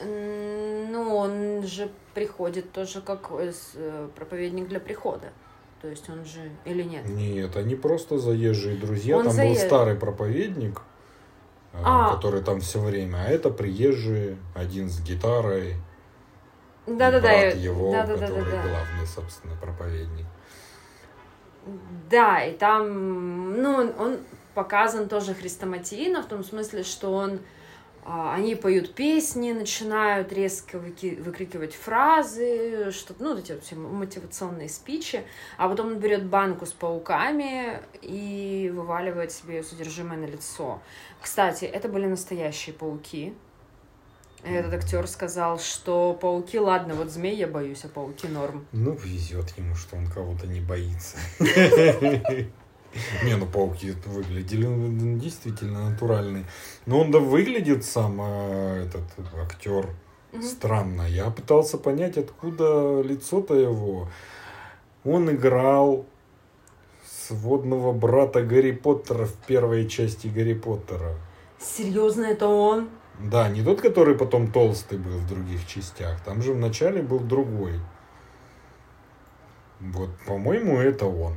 Ну, он же приходит тоже как э, э, проповедник для прихода. То есть он же или нет? Нет, они просто заезжие друзья. Он там заезж... был старый проповедник, э, а. который там все время, а это приезжие, один с гитарой. Да, да, да. его, да, да, который да, да, да. главный, собственно, проповедник. Да, и там, ну, он показан тоже хрестоматийно, в том смысле, что он, они поют песни, начинают резко выкрикивать фразы, что ну, вот эти вот все мотивационные спичи, а потом он берет банку с пауками и вываливает себе содержимое на лицо. Кстати, это были настоящие пауки, этот актер сказал, что пауки, ладно, вот змей я боюсь, а пауки норм. Ну, везет ему, что он кого-то не боится. Не, ну пауки выглядели ну, действительно натуральные. Но он да выглядит сам, а, этот актер, странно. Я пытался понять, откуда лицо-то его. Он играл сводного брата Гарри Поттера в первой части Гарри Поттера. Серьезно, это он? Да, не тот, который потом толстый был в других частях. Там же вначале был другой. Вот, по-моему, это он.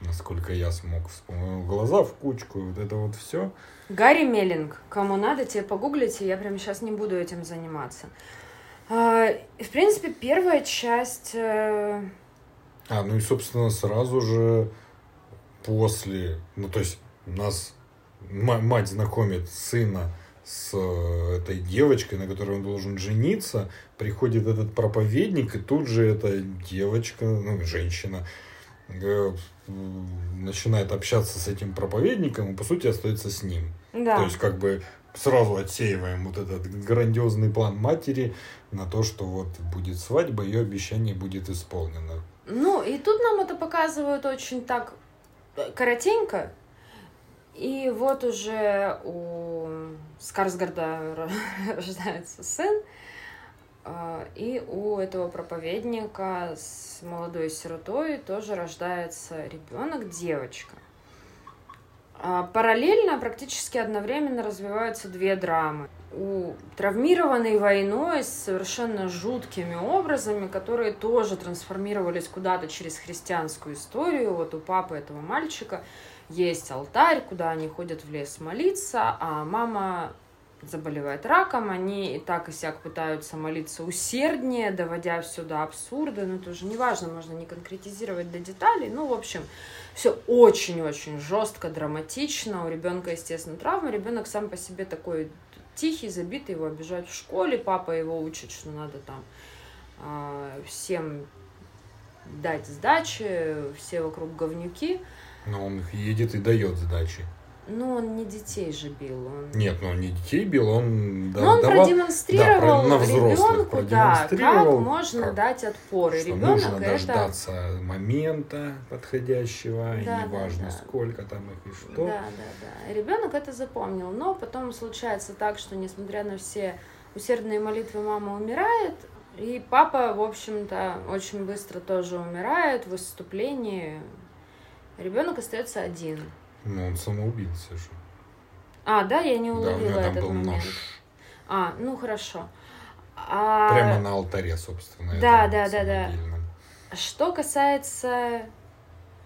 Насколько я смог вспомнить. Глаза в кучку, вот это вот все. Гарри Меллинг. Кому надо, тебе погуглите. Я прямо сейчас не буду этим заниматься. А, в принципе, первая часть... Э, а, ну и, собственно, сразу же после... Ну, то есть, нас мать знакомит сына с э, этой девочкой, на которой он должен жениться, приходит этот проповедник, и тут же эта девочка, ну, женщина, начинает общаться с этим проповедником и, по сути, остается с ним. Да. То есть, как бы сразу отсеиваем вот этот грандиозный план матери на то, что вот будет свадьба, ее обещание будет исполнено. Ну, и тут нам это показывают очень так э, коротенько, и вот уже у Скарсгарда рождается сын, и у этого проповедника с молодой сиротой тоже рождается ребенок, девочка. А, параллельно, практически одновременно развиваются две драмы. У травмированной войной с совершенно жуткими образами, которые тоже трансформировались куда-то через христианскую историю. Вот у папы этого мальчика есть алтарь, куда они ходят в лес молиться, а мама заболевает раком, они и так и сяк пытаются молиться усерднее, доводя все до абсурда, но это уже не важно, можно не конкретизировать до деталей, ну, в общем, все очень-очень жестко, драматично, у ребенка, естественно, травма, ребенок сам по себе такой тихий, забитый, его обижают в школе, папа его учит, что надо там э, всем дать сдачи, все вокруг говнюки, Но он их едет и дает сдачи. Ну, он не детей же бил. Он... Нет, ну он не детей бил, он да, Но он давал- продемонстрировал да, на взрослых ребенку, да, как продемонстрировал, можно как- дать отпор. И что ребенок нужно это... дождаться момента подходящего, Да, да, неважно да. сколько там их и что. Да, да, да. Ребенок это запомнил. Но потом случается так, что несмотря на все усердные молитвы, мама умирает. И папа, в общем-то, очень быстро тоже умирает в выступлении. Ребенок остается один. Ну, он самоубийца же. А, да, я не Да, у уловила него там этот был момент. нож. А, ну хорошо. А Прямо на алтаре, собственно. Да, да, да, да. Что касается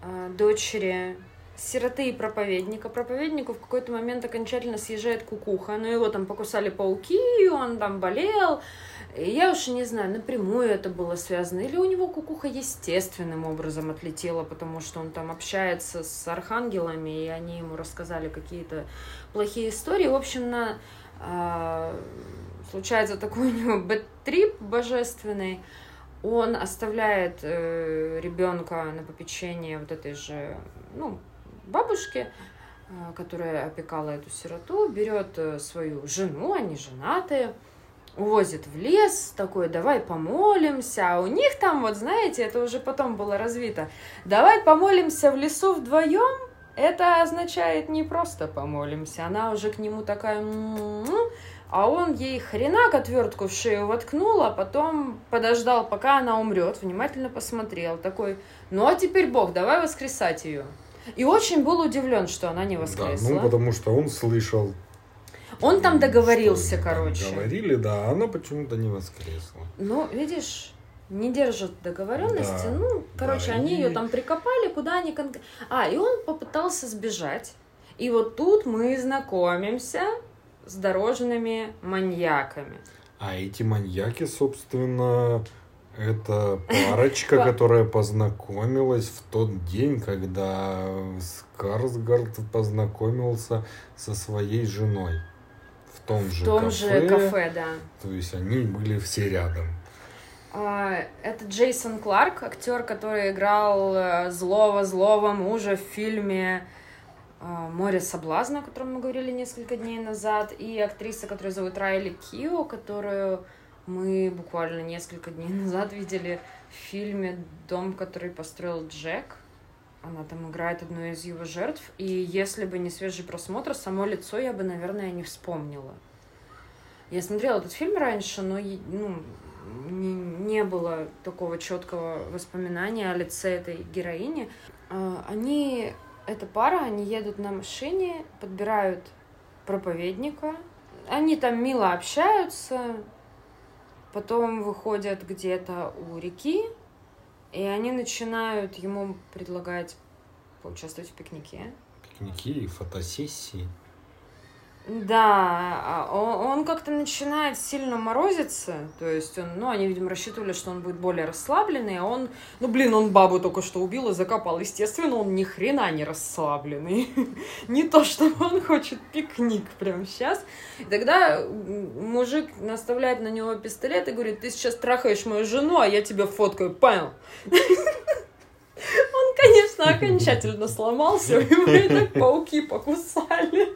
э, дочери сироты и проповедника, проповеднику в какой-то момент окончательно съезжает кукуха, но его там покусали пауки, он там болел. И Я уж не знаю, напрямую это было связано, или у него кукуха естественным образом отлетела, потому что он там общается с архангелами, и они ему рассказали какие-то плохие истории. В общем, на, а, случается такой у него бэт-трип божественный, он оставляет э, ребенка на попечение вот этой же, ну, бабушки, э, которая опекала эту сироту, берет э, свою жену, они женатые, увозит в лес, такой, давай помолимся, а у них там, вот знаете, это уже потом было развито, давай помолимся в лесу вдвоем, это означает не просто помолимся, она уже к нему такая, «М-м-м», а он ей хренак отвертку в шею воткнул, а потом подождал, пока она умрет, внимательно посмотрел, такой, ну а теперь Бог, давай воскресать ее. И очень был удивлен, что она не Да, воскресла. ну, потому что он слышал. Он там договорился, короче. Говорили, да, она почему-то не воскресла. Ну, видишь, не держат договоренности. Да, ну, короче, да, они и- ее там прикопали, куда они кон- А, и он попытался сбежать. И вот тут мы знакомимся с дорожными маньяками. А эти маньяки, собственно, это парочка, Па- которая познакомилась в тот день, когда Скарсгард познакомился со своей женой. Том же В том кафе. же кафе, да. То есть они были все рядом. А, Это Джейсон Кларк, актер, который играл э, злого-злого мужа в фильме а, «Море соблазна», о котором мы говорили несколько дней назад, и актриса, которую зовут Райли Кио, которую мы буквально несколько дней назад видели в фильме «Дом, который построил Джек». Она там играет одну из его жертв, и если бы не свежий просмотр, само лицо я бы, наверное, не вспомнила. Я смотрела этот фильм раньше, но ну, не, не было такого четкого воспоминания о лице этой героини. А, Они, эта пара, они едут на машине, подбирают проповедника. Они там мило общаются, потом выходят где-то у реки, и они начинают ему предлагать поучаствовать в пикнике. Пикники и фотосессии. Да, а он, он как-то начинает сильно морозиться, то есть он, ну, они, видимо, рассчитывали, что он будет более расслабленный, а он, ну, блин, он бабу только что убил и закопал, естественно, он ни хрена не расслабленный, не то, что он хочет пикник прямо сейчас. И тогда мужик наставляет на него пистолет и говорит, ты сейчас трахаешь мою жену, а я тебя фоткаю, понял? Он, конечно, окончательно сломался, его и так пауки покусали.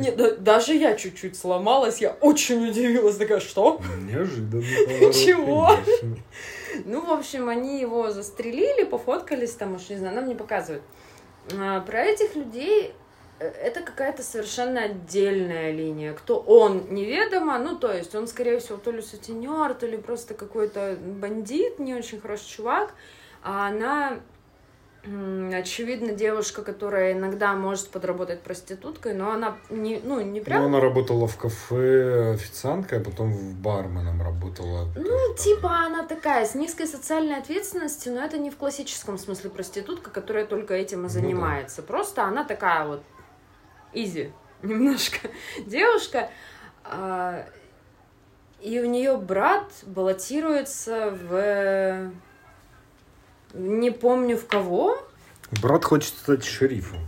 Нет, да- даже я чуть-чуть сломалась, я очень удивилась, такая, что? Неожиданный поворот, Чего? конечно. Ну, в общем, они его застрелили, пофоткались, там уж не знаю, нам не показывают. А, про этих людей э, это какая-то совершенно отдельная линия. Кто он, неведомо. Ну, то есть он, скорее всего, то ли сутенер, то ли просто какой-то бандит, не очень хороший чувак. А она, очевидно, девушка, которая иногда может подработать проституткой, но она не, ну, не прям Ну, она работала в кафе официанткой, а потом в барменом работала. Ну, типа она такая, с низкой социальной ответственностью, но это не в классическом смысле проститутка, которая только этим и Ну да. занимается. Просто она такая вот изи немножко девушка. а, И у нее брат баллотируется в... Не помню в кого. Брат хочет стать шерифом.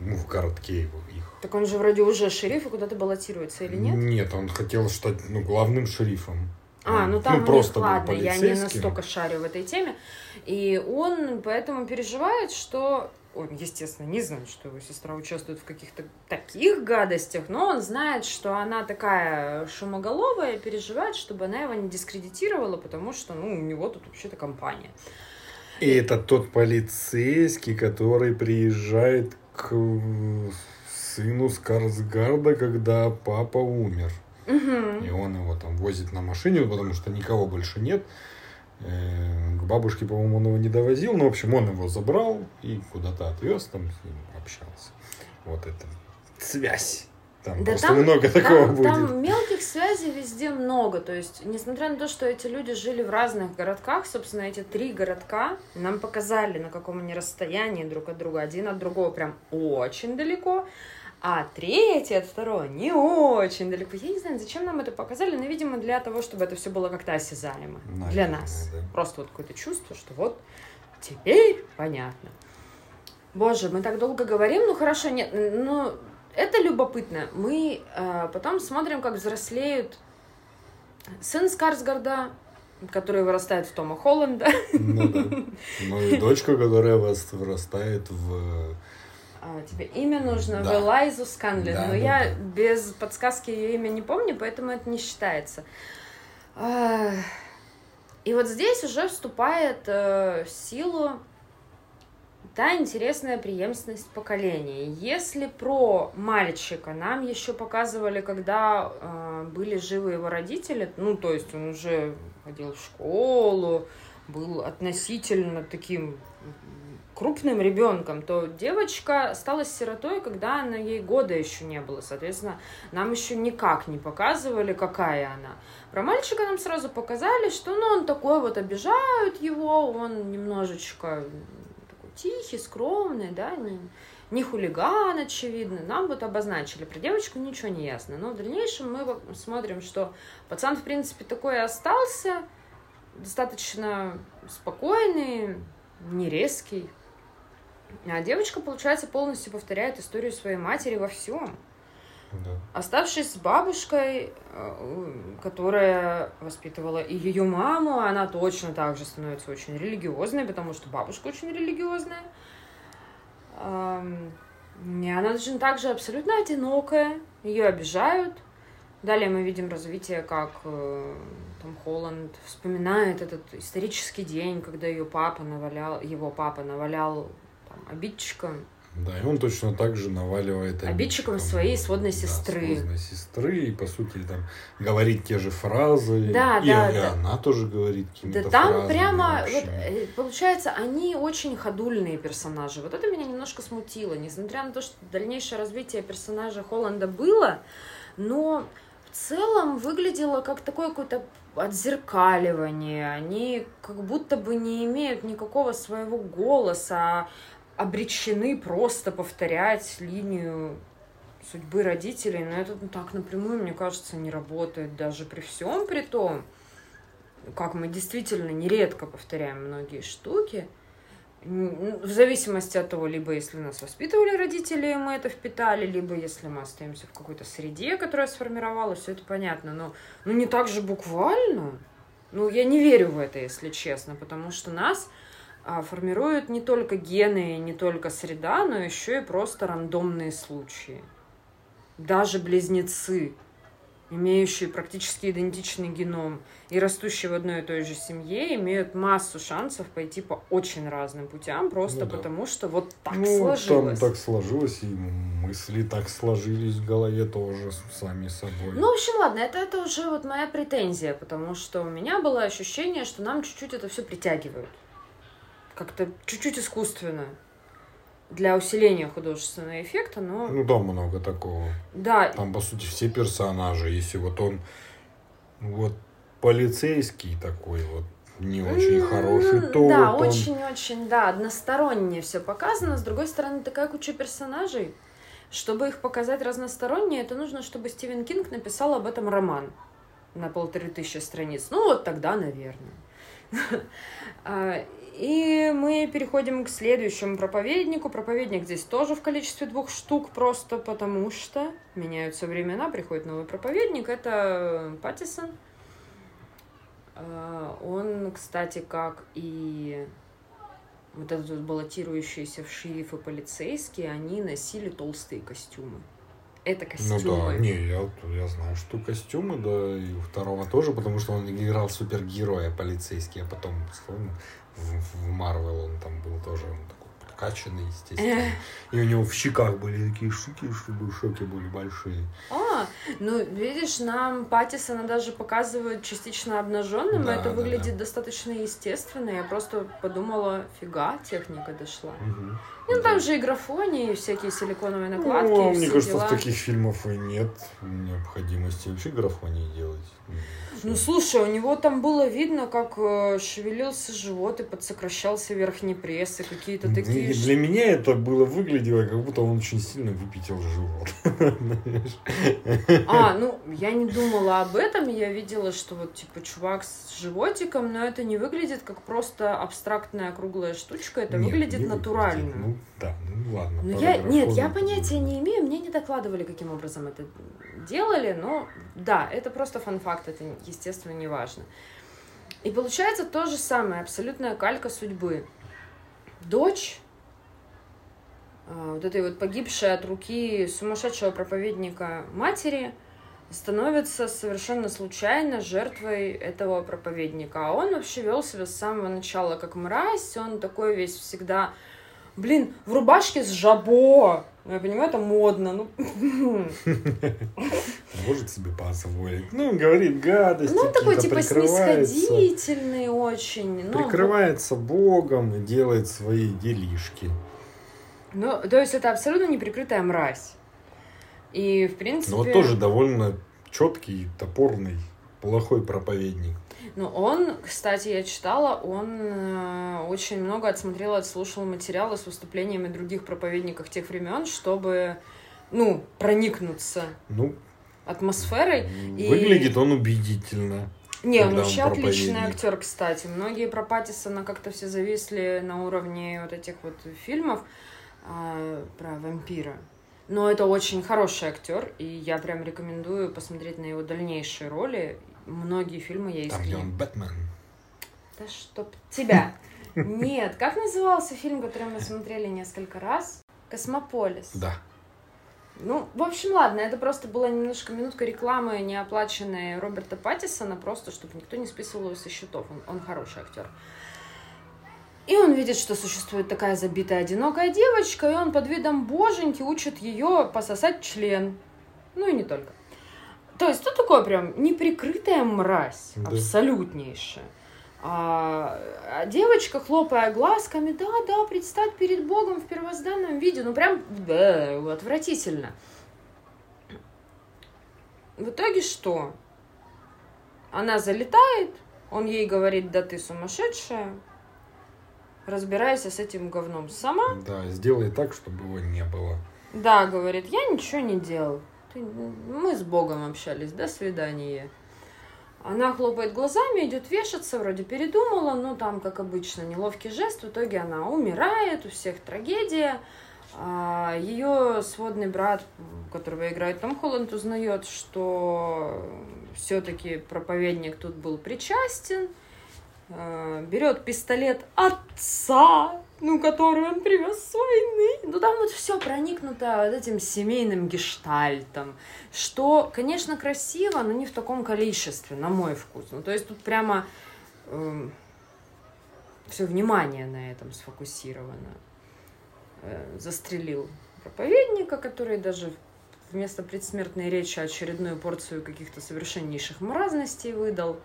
Ну, в городке его их. Так он же вроде уже шериф и куда-то баллотируется или нет? Нет, он хотел стать ну, главным шерифом. А, ну там ну, просто них, ладно, я не настолько шарю в этой теме. И он поэтому переживает, что... Он, естественно, не знает, что его сестра участвует в каких-то таких гадостях, но он знает, что она такая шумоголовая, переживает, чтобы она его не дискредитировала, потому что, ну, у него тут вообще-то компания. И это тот полицейский, который приезжает к сыну Скарсгарда, когда папа умер. Мгм. И он его там возит на машине, потому что никого больше нет. Э, К бабушке, по-моему, он его не довозил. Но, в общем, он его забрал и куда-то отвез, там с ним общался. Вот это связь. Там Да просто там- много такого там, будет. там мелких связей везде много. То есть, несмотря на то, что эти люди жили в разных городках, собственно, эти три городка нам показали, на каком они расстоянии друг от друга. Один от другого прям очень далеко, а третий от второго не очень далеко. Я не знаю, зачем нам это показали, но, видимо, для того, чтобы это все было как-то осязаемо для Наверное, нас. да. Просто вот какое-то чувство, что вот теперь понятно. Боже, мы так долго говорим, ну хорошо, нет, ну это любопытно. Мы э, потом смотрим, как взрослеют сын Скарсгарда, который вырастает в Тома Холланда. Ну да. Ну и дочка, которая вас вырастает в... А, тебе имя нужно Да. в Элайзу Сканлин, Да, но да, я да. без подсказки ее имя не помню, поэтому это не считается. Ах. И вот здесь уже вступает э, в силу та интересная преемственность поколений. Если про мальчика нам еще показывали, когда э, были живы его родители, ну, то есть он уже ходил в школу, был относительно таким крупным ребенком, то девочка стала сиротой, когда она ей года еще не было. Соответственно, нам еще никак не показывали, какая она. Про мальчика нам сразу показали, что ну, он такой вот обижают его, он немножечко тихий, скромный, да, не, не хулиган, очевидно. Нам вот обозначили. Про девочку ничего не ясно. Но в дальнейшем мы смотрим, что пацан, в принципе, такой и остался, достаточно спокойный, не резкий. А девочка, получается, полностью повторяет историю своей матери во всем. Да. Оставшись с бабушкой, э, которая воспитывала и ее маму, она точно так же становится очень религиозной, потому что бабушка очень религиозная. И она точно так же абсолютно одинокая, ее обижают. Далее мы видим развитие, как э, Том Холланд вспоминает этот исторический день, когда ее папа навалял, его папа навалял там, обидчикам. Да, и он точно так же наваливает Обидчиком своей сводной да, сестры. сводной сестры, и, по сути, там говорит те же фразы. Да, и, да, и да. она тоже говорит Да какими-то там фразами прямо, вот, э, получается, они очень ходульные персонажи. Вот это меня немножко смутило, несмотря на то, что дальнейшее развитие персонажа Холланда было, но в целом выглядело как такое какое-то отзеркаливание. Они как будто бы не имеют никакого своего голоса, а обречены просто повторять линию судьбы родителей, но это ну, так напрямую, мне кажется, не работает даже при всем при том, как мы действительно нередко повторяем многие штуки, в зависимости от того, либо если нас воспитывали родители, и мы это впитали, либо если мы остаемся в какой-то среде, которая сформировалась, все это понятно, но ну, не так же буквально. Ну, я не верю в это, если честно, потому что нас формируют не только гены, не только среда, но еще и просто рандомные случаи. Даже близнецы, имеющие практически идентичный геном и растущие в одной и той же семье, имеют массу шансов пойти по очень разным путям, просто Ну да. потому что вот так ну, сложилось. там так сложилось, и мысли так сложились в голове тоже сами собой. Ну, в общем, ладно, это, это уже вот моя претензия, потому что у меня было ощущение, что нам чуть-чуть это все притягивают. Как-то чуть-чуть искусственно. Для усиления художественного эффекта, но Ну, да, много такого. да, Там, по сути, все персонажи. Если вот он вот полицейский такой вот, не очень хороший, то Да, вот он- очень-очень, да, односторонне все показано. С другой стороны, такая куча персонажей. Чтобы их показать разносторонне, это нужно, чтобы Стивен Кинг написал об этом роман на полторы тысячи страниц. Ну, вот тогда, наверное. И мы переходим к следующему проповеднику. Проповедник здесь тоже в количестве двух штук, просто потому что меняются времена, приходит новый проповедник. Это Паттисон. А, он, кстати, как и вот этот вот баллотирующиеся в шерифы полицейские, они носили толстые костюмы. Это костюмы. Ну да, не, я, я знаю, что костюмы, да, и у второго тоже, потому что он играл супергероя полицейский, а потом, в Марвел он там был тоже, он такой подкачанный, естественно. И у него в щеках были такие штуки, чтобы шоки были большие. А, ну, видишь, нам Паттисона даже показывают частично обнаженным, Да, это да, выглядит да. достаточно естественно. Я просто подумала, фига, техника дошла. Мгм. Ну, Да. там же и графоний, и всякие силиконовые накладки, Ну, мне кажется, дела. в таких фильмах и нет необходимости вообще графонии делать. Ну, слушай, у него там было видно, как э, шевелился живот и подсокращался верхний пресс, и какие-то такие... И Для меня это было выглядело, как будто он очень сильно выпятил живот. А, ну, я не думала об этом, я видела, что вот, типа, чувак с животиком, но это не выглядит как просто абстрактная круглая штучка, это Нет, выглядит натурально. выглядит. Ну, да, ну ладно. Ну, пару я, нет, я понятия не имею, мне не докладывали, каким образом это делали, но да, это просто фан-факт, это, естественно, не важно. И получается то же самое, абсолютная калька судьбы. Дочь, а, вот этой вот погибшей от руки сумасшедшего проповедника матери, становится совершенно случайно жертвой этого проповедника. А он вообще вел себя с самого начала как мразь, он такой весь всегда Блин, в рубашке с жабо. Ну, Я понимаю, это модно. Ну, Может себе позволить. Ну, говорит гадости. ну такой типа снисходительный очень. Ну, Прикрывается Богом и делает свои делишки. Ну, то есть это абсолютно неприкрытая мразь. И, в принципе... Но тоже довольно четкий, топорный, плохой проповедник. Ну, он, кстати, я читала, он э, очень много отсмотрел, отслушал материалы с выступлениями других проповедников тех времен, чтобы, ну, проникнуться Ну, атмосферой. И- выглядит он убедительно. Не, он когда он вообще отличный актер, кстати. Многие про Паттисона как-то все зависли на уровне вот этих вот фильмов а, про вампира. Но это очень хороший актер, и я прям рекомендую посмотреть на его дальнейшие роли. Многие фильмы я Там, где искренне... он Бэтмен. Да чтоб тебя! Нет, как назывался фильм, который мы смотрели несколько раз? Космополис. Да. Ну, в общем, ладно, это просто была немножко минутка рекламы, не оплаченной Роберта Паттисона, просто чтобы никто не списывал его со счетов. Он, он хороший актер. И он видит, что существует такая забитая одинокая девочка, и он под видом боженьки учит ее пососать член. Ну и не только. То есть тут такое прям неприкрытая мразь, Да. абсолютнейшая. А, а девочка, хлопая глазками, да, да, предстать перед Богом в первозданном виде, ну прям да, отвратительно. В итоге что? Она залетает, он ей говорит, да ты сумасшедшая, разбирайся с этим говном сама. Да, сделай так, чтобы его не было. Да, говорит, я ничего не делал. Ты- мы с Богом общались, до свидания. Она хлопает глазами, идет вешаться, вроде передумала, но там, как обычно, неловкий жест. В итоге она умирает, у всех трагедия. Ее сводный брат, которого играет Том Холланд, узнает, что все-таки проповедник тут был причастен. А, Берет пистолет отца, ну, который он привез с войны. Ну, там вот все проникнуто вот этим семейным гештальтом, что, конечно, красиво, но не в таком количестве, на мой вкус. Ну, то есть тут прямо все внимание на этом сфокусировано. Э, Застрелил проповедника, который даже вместо предсмертной речи очередную порцию каких-то совершеннейших мразностей выдал.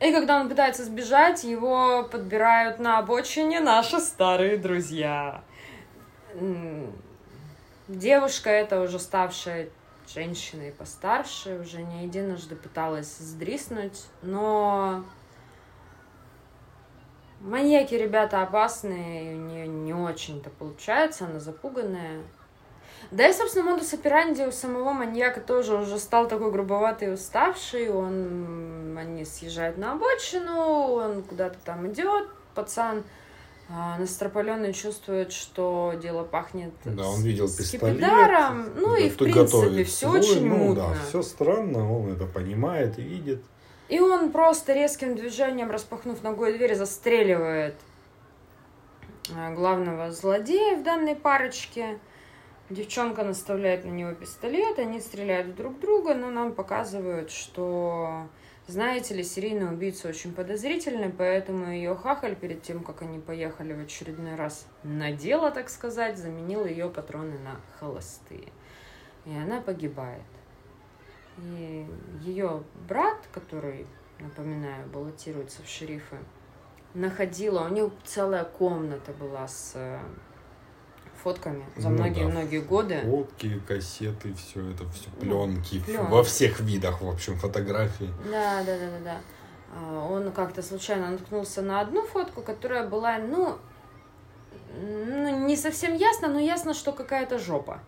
И когда он пытается сбежать, его подбирают на обочине наши старые друзья. Девушка эта, уже ставшая женщиной постарше, уже не единожды пыталась сдриснуть, но маньяки ребята опасные, и у нее не очень-то получается, она запуганная. Да и, собственно, модус операнди у самого маньяка тоже уже стал такой грубоватый и уставший. Он, они съезжают на обочину, он куда-то там идет, пацан а, настропаленный чувствует, что дело пахнет Да, он видел пистолет. скипидаром. Ну и, в принципе, все свой, очень ну, мутно. Да, все странно, он это понимает и видит. И он просто резким движением, распахнув ногой дверь, застреливает э, главного злодея в данной парочке. Девчонка наставляет на него пистолет, они стреляют друг друга, но нам показывают, что, знаете ли, серийный убийца очень подозрительный, поэтому ее хахаль перед тем, как они поехали в очередной раз на дело, так сказать, заменил ее патроны на холостые. И она погибает. И ее брат, который, напоминаю, баллотируется в шерифы, находила, у него целая комната была с э, фотками за многие-многие ну, да. годы. Фотки, кассеты, все это, все пленки, ну, во всех видах, в общем, фотографии. Да, да, да, да, да. А, он как-то случайно наткнулся на одну фотку, которая была, ну, ну, не совсем ясно, но ясно, что какая-то жопа.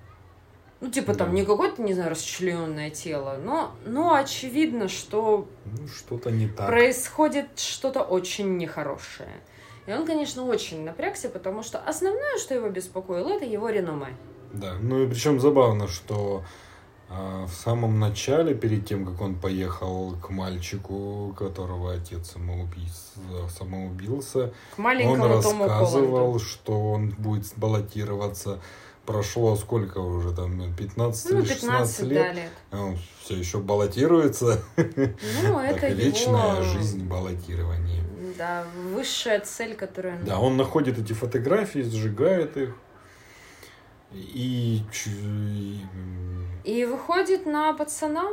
Ну, типа, там не какое-то, не знаю, расчлененное тело, но, но очевидно, что... Ну, что-то не так. Происходит что-то очень нехорошее. И он, конечно, очень напрягся, потому что основное, что его беспокоило, это его реноме. Да, ну и причем забавно, что э, в самом начале, перед тем, как он поехал к мальчику, которого отец самоубийц, самоубился, к он рассказывал, что он будет баллотироваться прошло сколько уже там, 15 ну, или 16 лет. Да, лет. А он все еще баллотируется. Ну, это так, вечная его... жизнь баллотирования. Да, высшая цель, которая... Да, он находит эти фотографии, сжигает их. И... И выходит на пацана,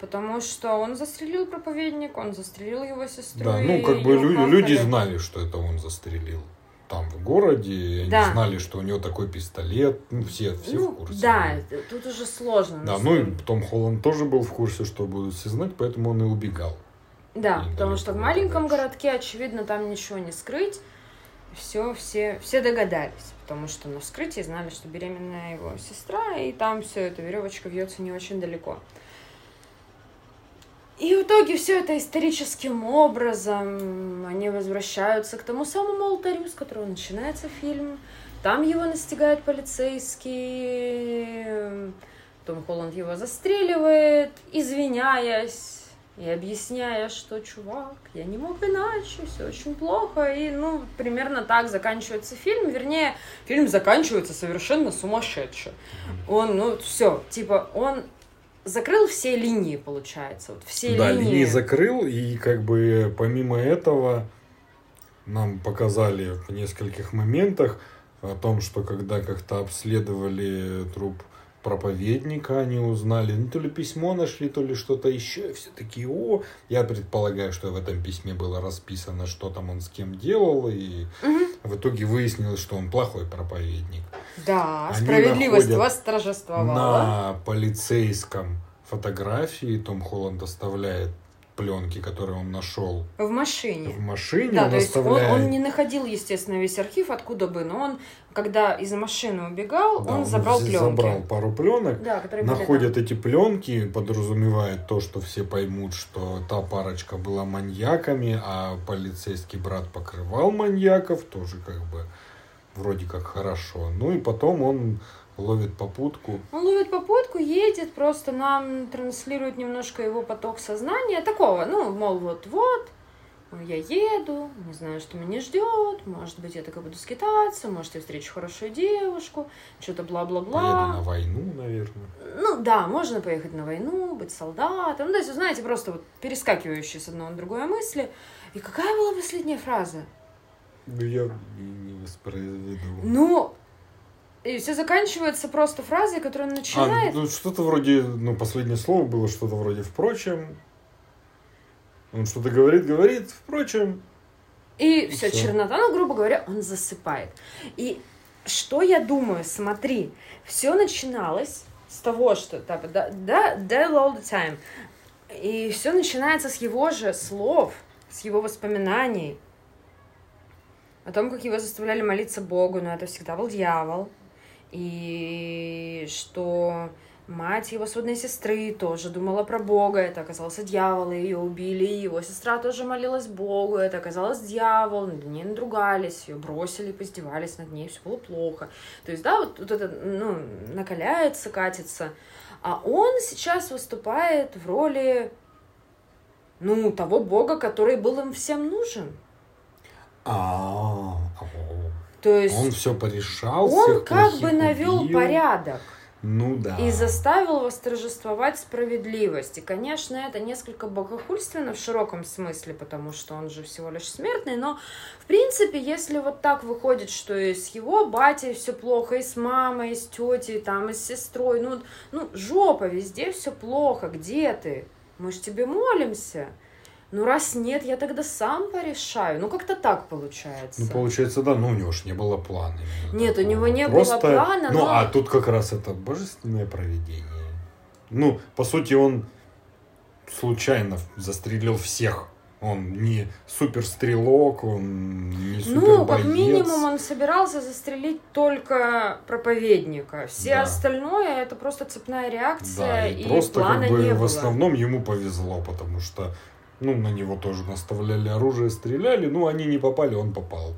потому что он застрелил проповедник, он застрелил его сестру. Да, ну как бы люди, люди знали, что это он застрелил там в городе, они да. знали, что у него такой пистолет, ну, все, все ну, в курсе. Да, были. тут уже сложно. Да, ну и Том Холланд тоже был в курсе, что будут все знать, поэтому он и убегал. Да, и потому что в маленьком дальше. городке, очевидно, там ничего не скрыть. Все, все, все догадались, потому что на вскрытии знали, что беременная его сестра, и там все эта веревочка вьется не очень далеко. И в итоге все это историческим образом они возвращаются к тому самому алтарю, с которого начинается фильм. Там его настигают полицейские. Том Холланд его застреливает, извиняясь и объясняя, что, чувак, я не мог иначе, все очень плохо. И, ну, примерно так заканчивается фильм. Вернее, фильм заканчивается совершенно сумасшедше. Он, ну, все, типа, он закрыл все линии, получается. Вот все да, линии. линии закрыл, и как бы помимо этого нам показали в нескольких моментах о том, что когда как-то обследовали труп проповедника, они узнали, ну то ли письмо нашли, то ли что-то еще, и все такие, о, я предполагаю, что в этом письме было расписано, что там он с кем делал, и угу. в итоге выяснилось, что он плохой проповедник. Да, они справедливость восторжествовала. На полицейском фотографии Том Холланд оставляет пленки, которые он нашел. В машине. В машине да, он то есть оставляет... он, он не находил, естественно, весь архив, откуда бы, но он, когда из машины убегал, да, он, он забрал пленки. забрал пару пленок, да, находят были, эти пленки, подразумевает то, что все поймут, что та парочка была маньяками, а полицейский брат покрывал маньяков, тоже как бы вроде как хорошо. Ну и потом он ловит попутку. Он ловит попутку, едет, просто нам транслирует немножко его поток сознания, такого, ну, мол, вот-вот, я еду, не знаю, что меня ждет, может быть, я так и буду скитаться, может, я встречу хорошую девушку, что-то бла-бла-бла. Поеду на войну, наверное. Ну, да, можно поехать на войну, быть солдатом, ну, то есть, знаете, просто вот перескакивающие с одного на другое мысли. И какая была последняя фраза? Ну, я не воспроизведу. Ну, и все заканчивается просто фразой, которая начинает... А, ну, что-то вроде, ну, последнее слово было что-то вроде «впрочем». Он что-то говорит, говорит, впрочем. И, и все, все, чернота, ну, грубо говоря, он засыпает. И что я думаю, смотри, все начиналось с того, что, да, да, да, all the time. И все начинается с его же слов, с его воспоминаний, о том, как его заставляли молиться Богу, но это всегда был дьявол и что мать его сводной сестры тоже думала про Бога, это оказался дьявол, и ее убили, его сестра тоже молилась Богу, это оказалось дьявол, над ней надругались, ее бросили, поиздевались над ней, все было плохо. То есть, да, вот, вот это, ну, накаляется, катится. А он сейчас выступает в роли Ну, того Бога, который был им всем нужен. А, То есть он все порешал, он как бы навел убил. порядок. Ну да. и заставил восторжествовать справедливость. И, конечно, это несколько богохульственно в широком смысле, потому что он же всего лишь смертный, но, в принципе, если вот так выходит, что и с его батей все плохо, и с мамой, и с тетей, там, и с сестрой, ну, ну жопа, везде все плохо, где ты? Мы ж тебе молимся. Ну, раз нет, я тогда сам порешаю. Ну, как-то так получается. Ну, получается, да, но у него ж не было плана. Нет, у него не было Просто- плана, Ну, но- а тут как раз это божественное проведение. Ну, по сути, он случайно застрелил всех. Он не суперстрелок, он не Ну, как минимум, он собирался застрелить только проповедника. Все Да. остальное это просто цепная реакция, Да, и, и, просто плана как бы не в было. основном ему повезло, потому что ну, на него тоже наставляли оружие, стреляли, ну, они не попали, он попал.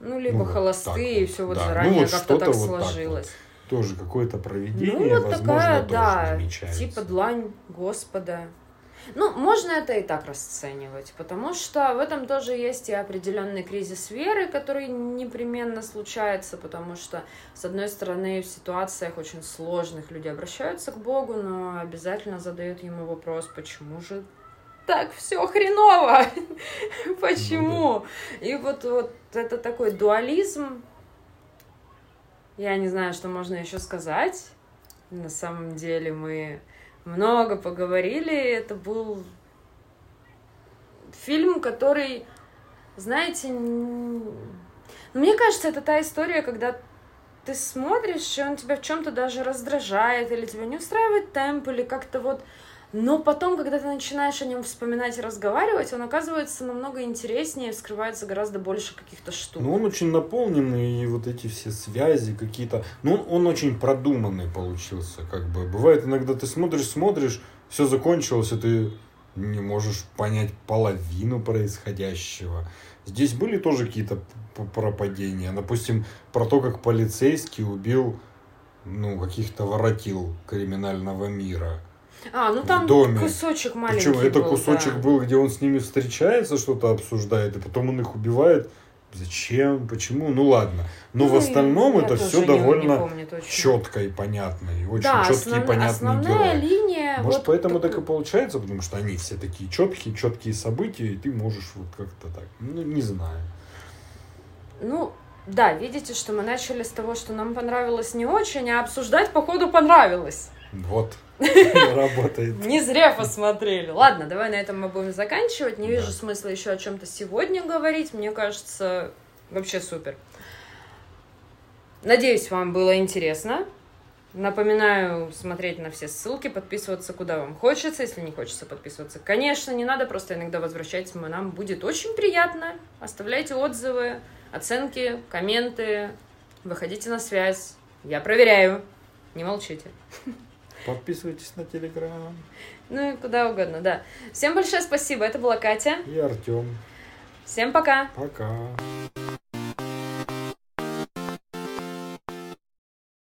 Ну, либо ну, холостые, вот. все вот Да. заранее Ну, вот как-то так вот так вот. сложилось. Тоже какое-то проведение, ну, вот возможно, такая, тоже да, намечается. типа длань Господа. Ну, можно это и так расценивать, потому что в этом тоже есть и определенный кризис веры, который непременно случается, потому что, с одной стороны, в ситуациях очень сложных люди обращаются к Богу, но обязательно задают ему вопрос, почему же так все хреново? Почему? И вот, вот это такой дуализм. Я не знаю, что можно еще сказать. На самом деле мы много поговорили. Это был фильм, который, знаете, ну, мне кажется, это та история, когда ты смотришь, и он тебя в чем-то даже раздражает, или тебя не устраивает темп, или как-то вот... Но потом, когда ты начинаешь о нем вспоминать и разговаривать, он оказывается намного интереснее, вскрывается гораздо больше каких-то штук. Ну, он очень наполненный, и вот эти все связи какие-то... Ну, он, он очень продуманный получился, как бы. Бывает, иногда ты смотришь, смотришь, все закончилось, и ты не можешь понять половину происходящего. Здесь были тоже какие-то пропадения. Допустим, про то, как полицейский убил ну, каких-то воротил криминального мира. А, ну в там доме. кусочек маленький Причем это был, кусочек да. был, где он с ними встречается, что-то обсуждает, и потом он их убивает. Зачем? Почему? Ну ладно. Но в Ну, остальном я это все не- не довольно помню точно. четко и понятно. И очень да, четкий и основ- понятный основная герой. линия. Может, вот поэтому такой- так и получается, потому что они все такие четкие, четкие события, и ты можешь вот как-то так. Ну, не знаю. Ну, да, видите, что мы начали с того, что нам понравилось не очень, а обсуждать, походу, понравилось. Вот. Работает. Не зря посмотрели. Ладно, давай на этом мы будем заканчивать. Не вижу смысла еще о чем-то сегодня говорить. Мне кажется, вообще супер. Надеюсь, вам было интересно. Напоминаю смотреть на все ссылки, подписываться куда вам хочется. Если не хочется подписываться, конечно, не надо. Просто иногда возвращайтесь, мы- нам будет очень приятно. Оставляйте отзывы, оценки, комменты. Выходите на связь. Я проверяю. Не молчите. Подписывайтесь на Телеграм. Ну и куда угодно, да. Всем большое спасибо. Это была Катя. И Артем. Всем пока. Пока.